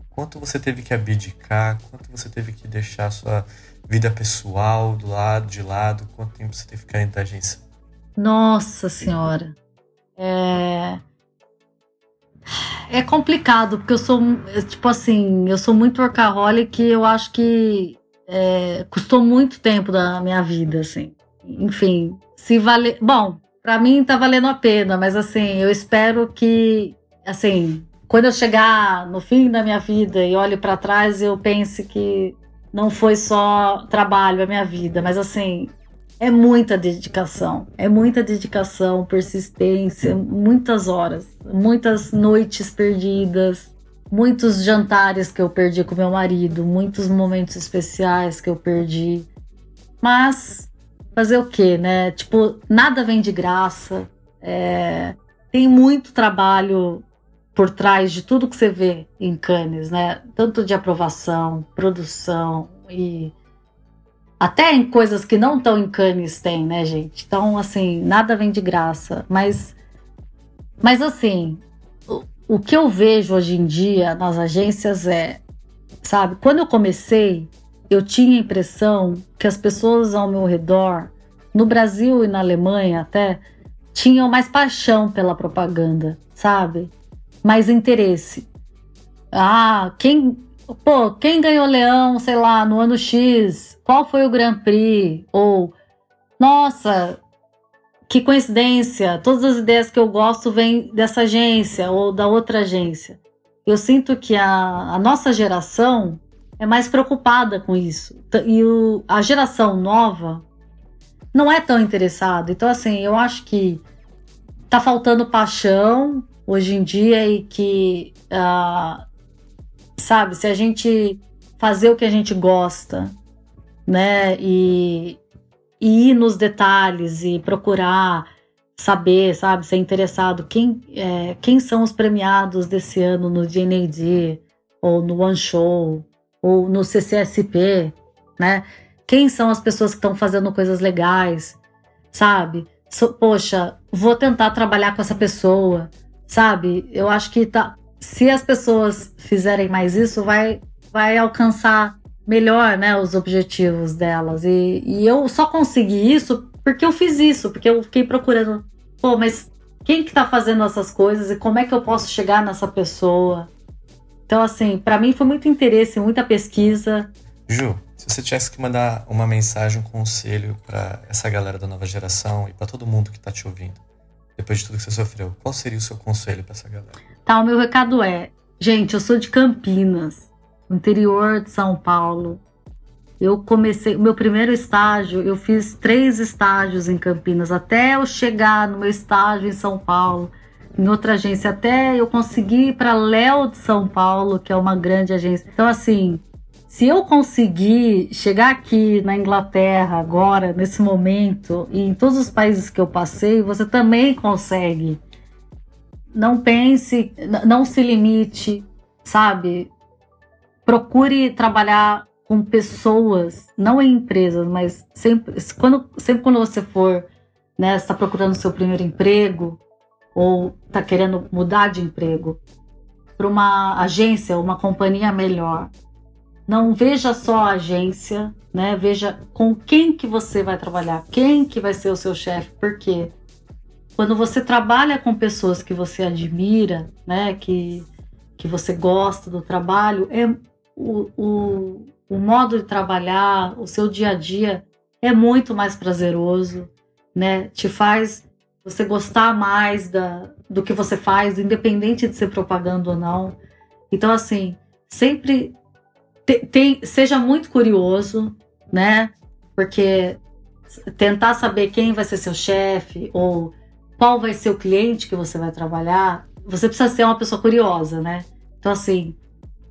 Quanto você teve que abdicar? Quanto você teve que deixar a sua vida pessoal do lado, de lado? Quanto tempo você teve que ficar dentro da agência? Nossa senhora. É é complicado, porque eu sou, tipo assim, eu sou muito workaholic e eu acho que é, custou muito tempo da minha vida, assim. Enfim, se vale. Bom, para mim tá valendo a pena, mas assim, eu espero que, assim, quando eu chegar no fim da minha vida e olhe para trás, eu pense que não foi só trabalho a minha vida, mas assim, é muita dedicação, é muita dedicação, persistência, muitas horas, muitas noites perdidas, muitos jantares que eu perdi com meu marido, muitos momentos especiais que eu perdi. Mas fazer o quê, né? Tipo, nada vem de graça. É, tem muito trabalho por trás de tudo que você vê em Cannes, né? Tanto de aprovação, produção e até em coisas que não estão em Cannes tem, né, gente? Então, assim, nada vem de graça. Mas, mas assim, o, o que eu vejo hoje em dia nas agências é, sabe, quando eu comecei, eu tinha a impressão que as pessoas ao meu redor, no Brasil e na Alemanha até, tinham mais paixão pela propaganda, sabe? Mais interesse. Ah, quem pô, quem ganhou leão, sei lá, no ano X? Qual foi o Grand Prix? Ou, nossa, que coincidência, todas as ideias que eu gosto vêm dessa agência ou da outra agência. Eu sinto que a, a nossa geração é mais preocupada com isso. E o, a geração nova não é tão interessada. Então, assim, eu acho que tá faltando paixão hoje em dia e que uh, sabe? Se a gente fazer o que a gente gosta, né? E, e ir nos detalhes e procurar saber, sabe? Ser interessado quem, é, quem são os premiados desse ano no DNAD ou no One Show ou no CCSP, né? Quem são as pessoas que estão fazendo coisas legais, sabe? So, poxa, vou tentar trabalhar com essa pessoa, sabe? Eu acho que tá, se as pessoas fizerem mais isso, vai, vai alcançar melhor né, os objetivos delas. E, e eu só consegui isso porque eu fiz isso, porque eu fiquei procurando, pô, mas quem que tá fazendo essas coisas e como é que eu posso chegar nessa pessoa? Então, assim, para mim foi muito interesse, muita pesquisa. Ju, se você tivesse que mandar uma mensagem, um conselho para essa galera da nova geração e para todo mundo que tá te ouvindo, depois de tudo que você sofreu, qual seria o seu conselho para essa galera? Tá, o meu recado é: gente, eu sou de Campinas, interior de São Paulo. Eu comecei, o meu primeiro estágio, eu fiz três estágios em Campinas, até eu chegar no meu estágio em São Paulo, em outra agência, até eu conseguir ir para Léo de São Paulo, que é uma grande agência. Então, assim, se eu conseguir chegar aqui na Inglaterra agora, nesse momento, e em todos os países que eu passei, você também consegue. Não pense, não se limite, sabe? Procure trabalhar com pessoas, não em empresas, mas sempre quando, sempre quando você for, né, está procurando seu primeiro emprego ou está querendo mudar de emprego para uma agência, uma companhia melhor, não veja só a agência, né? Veja com quem que você vai trabalhar, quem que vai ser o seu chefe, porque quando você trabalha com pessoas que você admira, né? Que, que você gosta do trabalho, é o, o, o modo de trabalhar, o seu dia a dia é muito mais prazeroso, né? Te faz você gostar mais da, do que você faz, independente de ser propaganda ou não. Então, assim, sempre tem, seja muito curioso, né? Porque tentar saber quem vai ser seu chefe ou qual vai ser o cliente que você vai trabalhar, você precisa ser uma pessoa curiosa, né? Então, assim,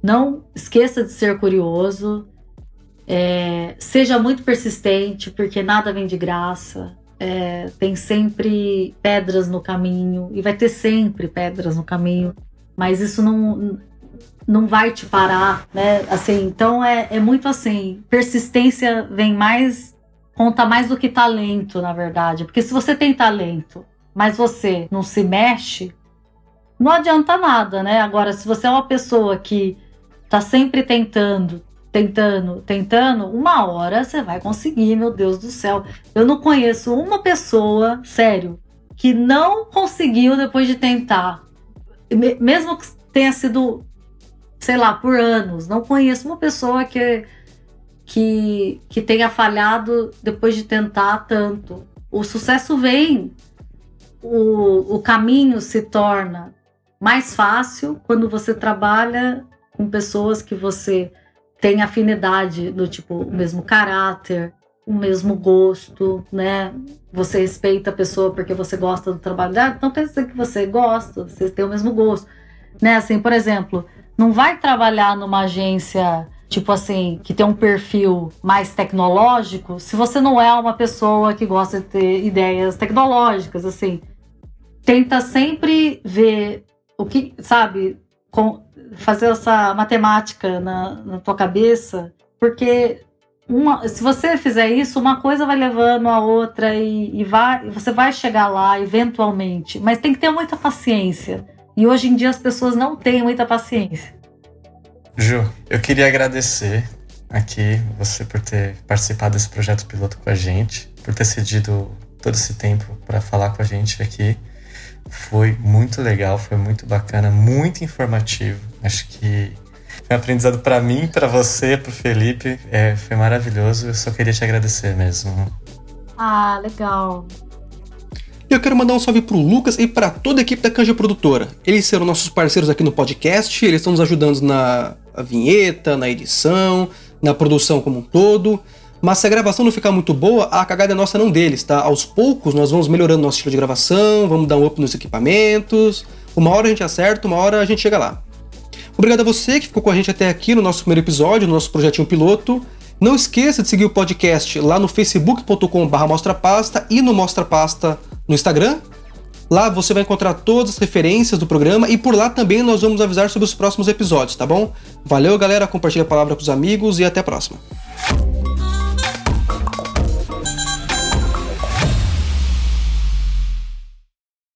não esqueça de ser curioso, é, seja muito persistente, porque nada vem de graça, é, tem sempre pedras no caminho e vai ter sempre pedras no caminho, mas isso não não vai te parar, né? Assim, então é, é muito assim, persistência vem mais conta mais do que talento, na verdade, porque se você tem talento, mas você não se mexe, não adianta nada, né? Agora, se você é uma pessoa que tá sempre tentando, tentando, tentando, uma hora você vai conseguir, meu Deus do céu. Eu não conheço uma pessoa, sério, que não conseguiu depois de tentar. Mesmo que tenha sido, sei lá, por anos. Não conheço uma pessoa que, que, que tenha falhado depois de tentar tanto. O sucesso vem, o, o caminho se torna mais fácil quando você trabalha com pessoas que você tem afinidade do tipo o mesmo caráter, o mesmo gosto, né? Você respeita a pessoa porque você gosta do trabalho dela, então dizer que você gosta, você tem o mesmo gosto, né? Assim, por exemplo, não vai trabalhar numa agência tipo assim, que tem um perfil mais tecnológico, se você não é uma pessoa que gosta de ter ideias tecnológicas, assim, tenta sempre ver o que, sabe, com, fazer essa matemática na, na tua cabeça, porque uma, se você fizer isso, uma coisa vai levando a outra e, e vai, você vai chegar lá eventualmente. Mas tem que ter muita paciência. E hoje em dia as pessoas não têm muita paciência. Ju, eu queria agradecer aqui você por ter participado desse projeto piloto com a gente, por ter cedido todo esse tempo para falar com a gente aqui. Foi muito legal, foi muito bacana, muito informativo. Acho que foi um aprendizado para mim, para você, para o Felipe. É, foi maravilhoso. Eu só queria te agradecer mesmo. Ah, legal. Eu quero mandar um salve pro Lucas e para toda a equipe da Canja Produtora. Eles serão nossos parceiros aqui no podcast, eles estão nos ajudando na vinheta, na edição, na produção como um todo. Mas se a gravação não ficar muito boa, a cagada é nossa, não deles, tá? Aos poucos nós vamos melhorando nosso estilo de gravação, vamos dar um up nos equipamentos. Uma hora a gente acerta, uma hora a gente chega lá. Obrigado a você que ficou com a gente até aqui no nosso primeiro episódio, no nosso projetinho piloto. Não esqueça de seguir o podcast lá no facebook.com.br mostrapasta e no mostrapasta no Instagram. Lá você vai encontrar todas as referências do programa e por lá também nós vamos avisar sobre os próximos episódios, tá bom? Valeu, galera, compartilhe a palavra com os amigos e até a próxima.